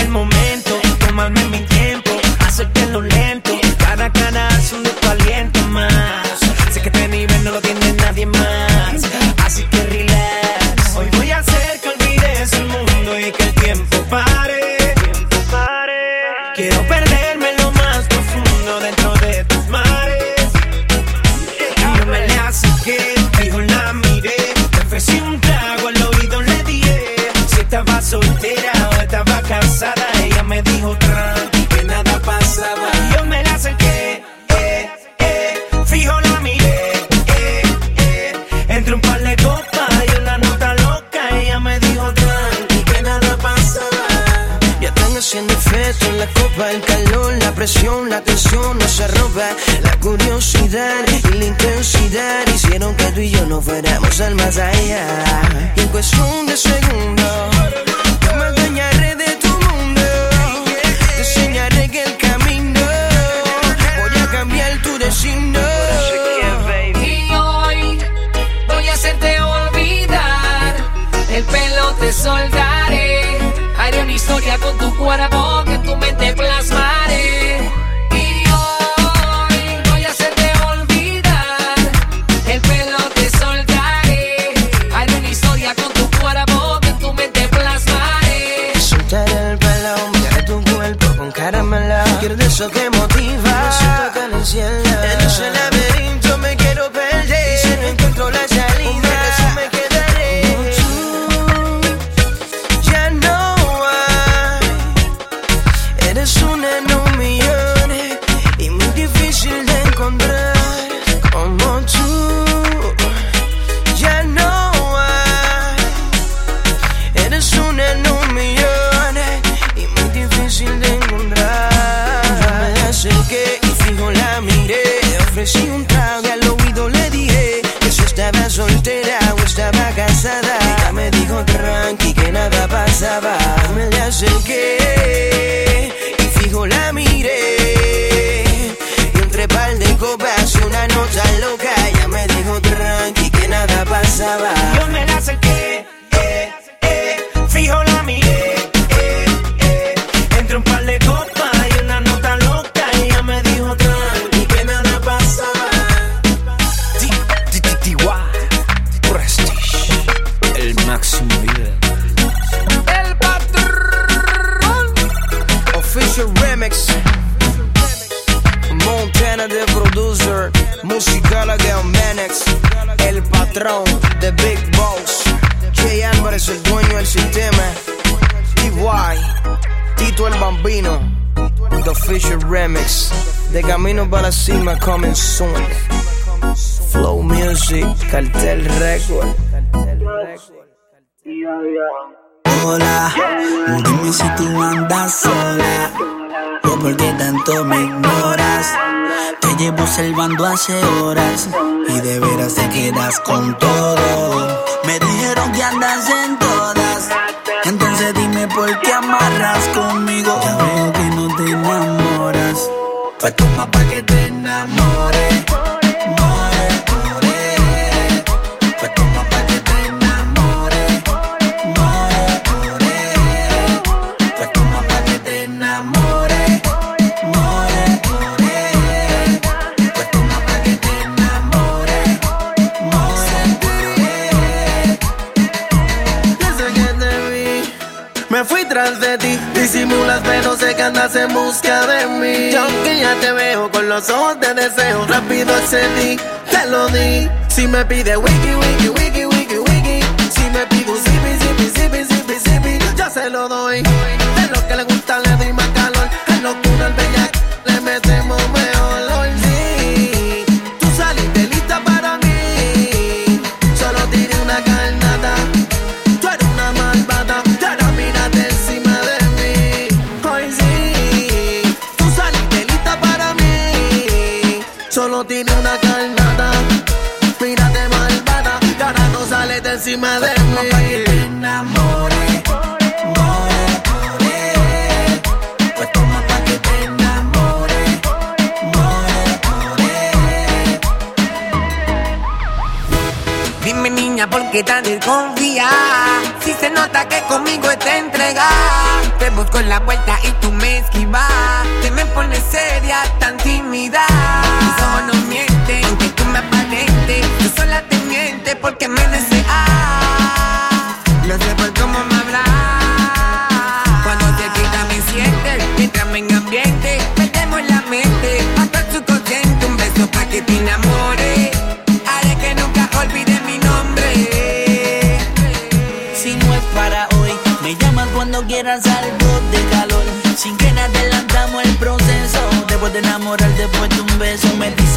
el momento. escapa el calor, la presión, la tensión nos arroba. La curiosidad y la intensidad hicieron que tú y yo nos fuéramos al más allá. Y en cuestión de segundos, yo me engañaré de tu mundo. Te enseñaré que el camino voy a cambiar tu destino. Y hoy voy a hacerte olvidar. El pelo te soldaré. Haré una historia con tu cuerpo y de veras te quedas con todo. Anthony, Melody. Si me pide wiki, wiki, wiki. Tírate encima de mí. Pa' que te enamores. Dime niña, ¿por qué tan desconfía? Si se nota que conmigo está entrega. Te busco en la vuelta y tú me esquivas. Te me pones seria, tan tímida.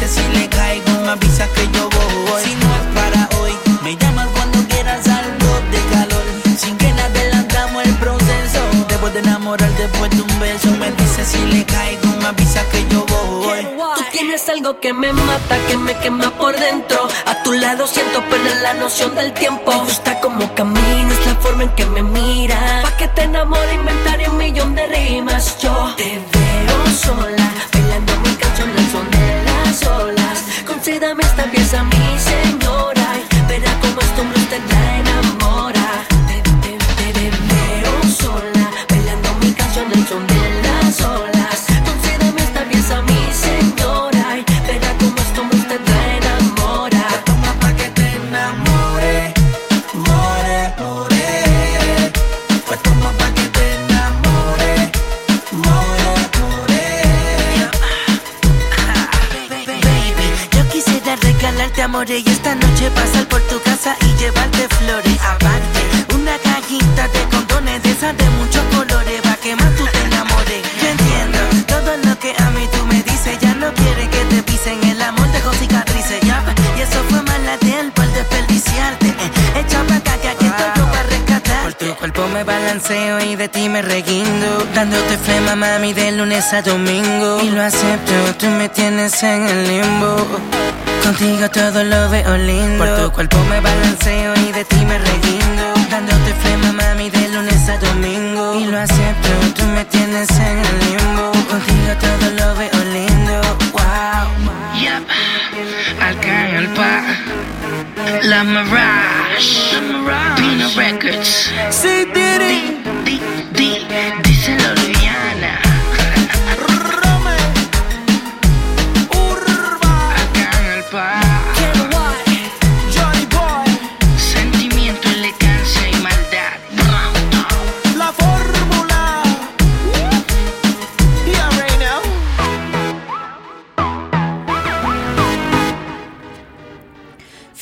Si le caigo, me avisas que yo voy. Si no es para hoy, me llamas cuando quieras algo de calor. Sin que nada adelantamos el proceso. Después de enamorar, después de un beso, me dices si le caigo, me avisas que yo voy. Tú tienes algo que me mata, que me quema por dentro. A tu lado siento perder la noción del tiempo. Me gusta como caminas, la forma en que me miras. De ti me reguindo Dándote flema mami de lunes a domingo. Y lo acepto, tú me tienes en el limbo. Contigo todo lo veo lindo. Por tu cuerpo me balanceo y de ti me reguindo. Dándote flema mami de lunes a domingo. Y lo acepto, tú me tienes en el limbo. Contigo todo lo veo lindo. Wow Yep, Arcángel La Mirage, Pino Records. Sí,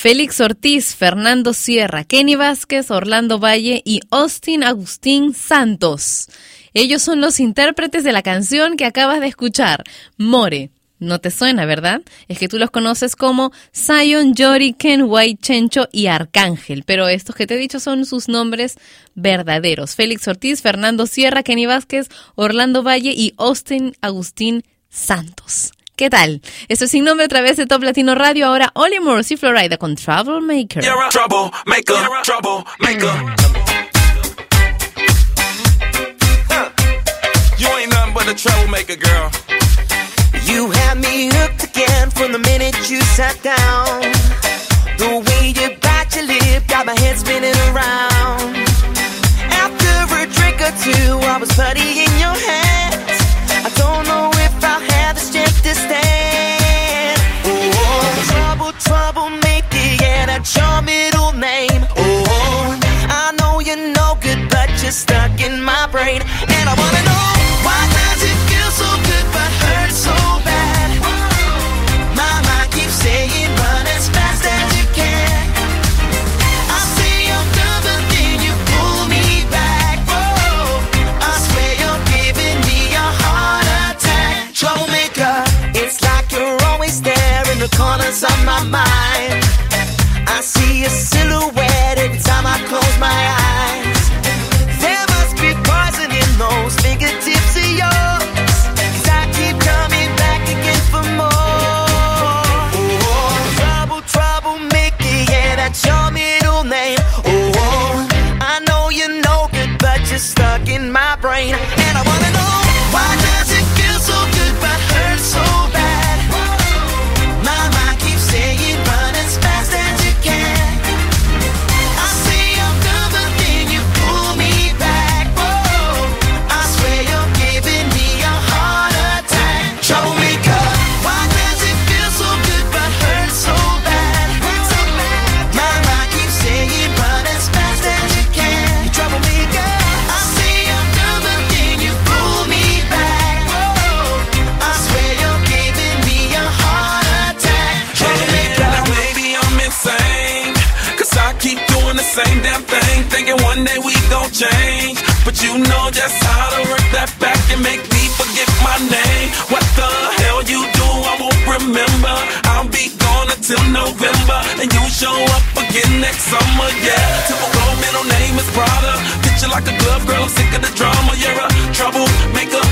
Félix Ortiz, Fernando Sierra, Kenny Vázquez, Orlando Valle y Austin Agustín Santos. Ellos son los intérpretes de la canción que acabas de escuchar, More. No te suena, ¿verdad? Es que tú los conoces como Zion, Jory, Ken White, Chencho y Arcángel, pero estos que te he dicho son sus nombres verdaderos. Félix Ortiz, Fernando Sierra, Kenny Vázquez, Orlando Valle y Austin Agustín Santos. ¿Qué tal? Esto es sin nombre a través de Top Latino Radio. Ahora Oli Morris y Florida con Troublemaker. You're a troublemaker, troublemaker. Huh. You ain't nothing but a troublemaker, girl. You had me hooked again from the minute you sat down. The way you bite your lip got my head spinning around. After a drink or two, I was putty in my brain, Know just how to work that back and make me forget my name. What the hell you do, I won't remember. I'll be gone until November, and you show up again next summer, yeah. Typical middle name is Prada. Picture like a glove, girl, I'm sick of the drama. You're a troublemaker,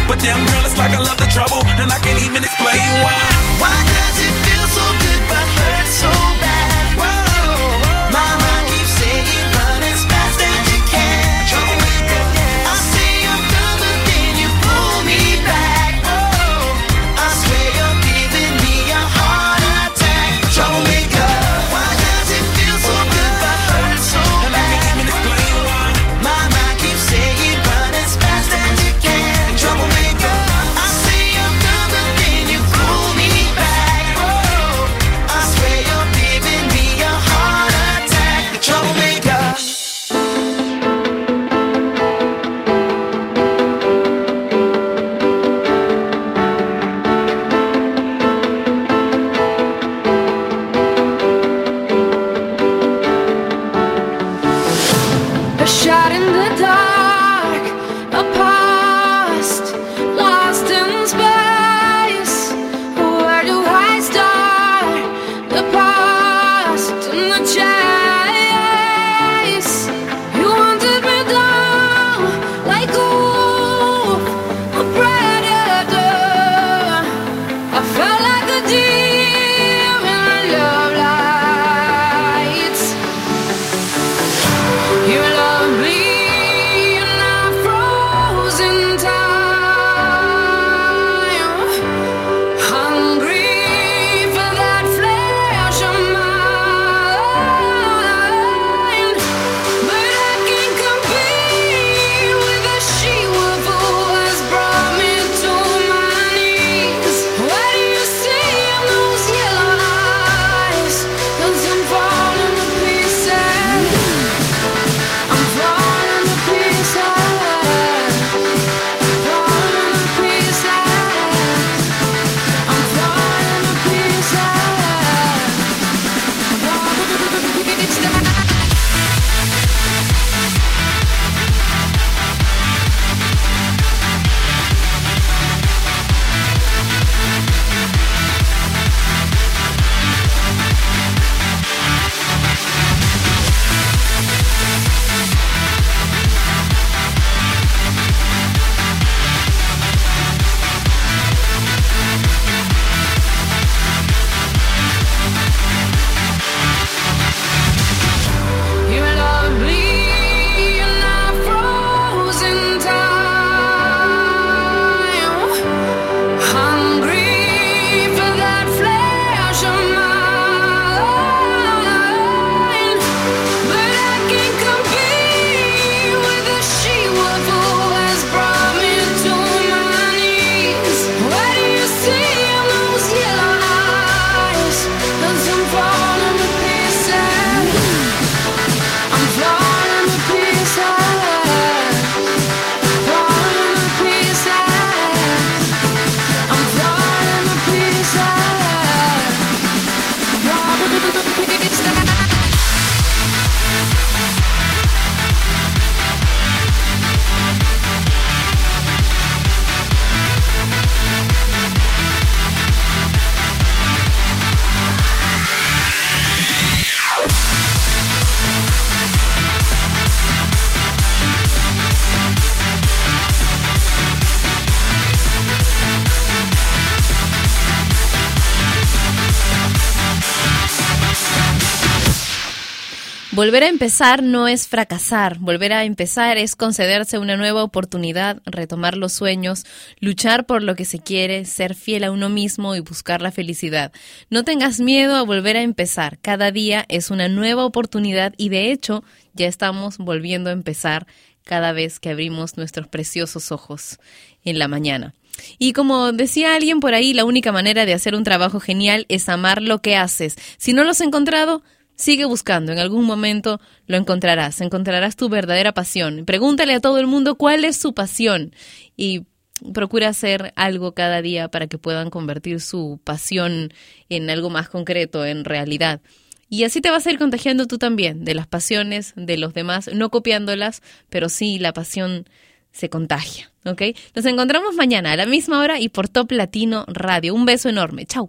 Volver a empezar no es fracasar, volver a empezar es concederse una nueva oportunidad, retomar los sueños, luchar por lo que se quiere, ser fiel a uno mismo y buscar la felicidad. No tengas miedo a volver a empezar, cada día es una nueva oportunidad y de hecho ya estamos volviendo a empezar cada vez que abrimos nuestros preciosos ojos en la mañana. Y como decía alguien por ahí, la única manera de hacer un trabajo genial es amar lo que haces. Si no lo has encontrado, Sigue buscando, en algún momento lo encontrarás, encontrarás tu verdadera pasión. Pregúntale a todo el mundo cuál es su pasión y procura hacer algo cada día para que puedan convertir su pasión en algo más concreto, en realidad. Y así te vas a ir contagiando tú también de las pasiones de los demás, no copiándolas, pero sí la pasión se contagia, ¿ok? Nos encontramos mañana a la misma hora y por Top Latino Radio. Un beso enorme. Chau.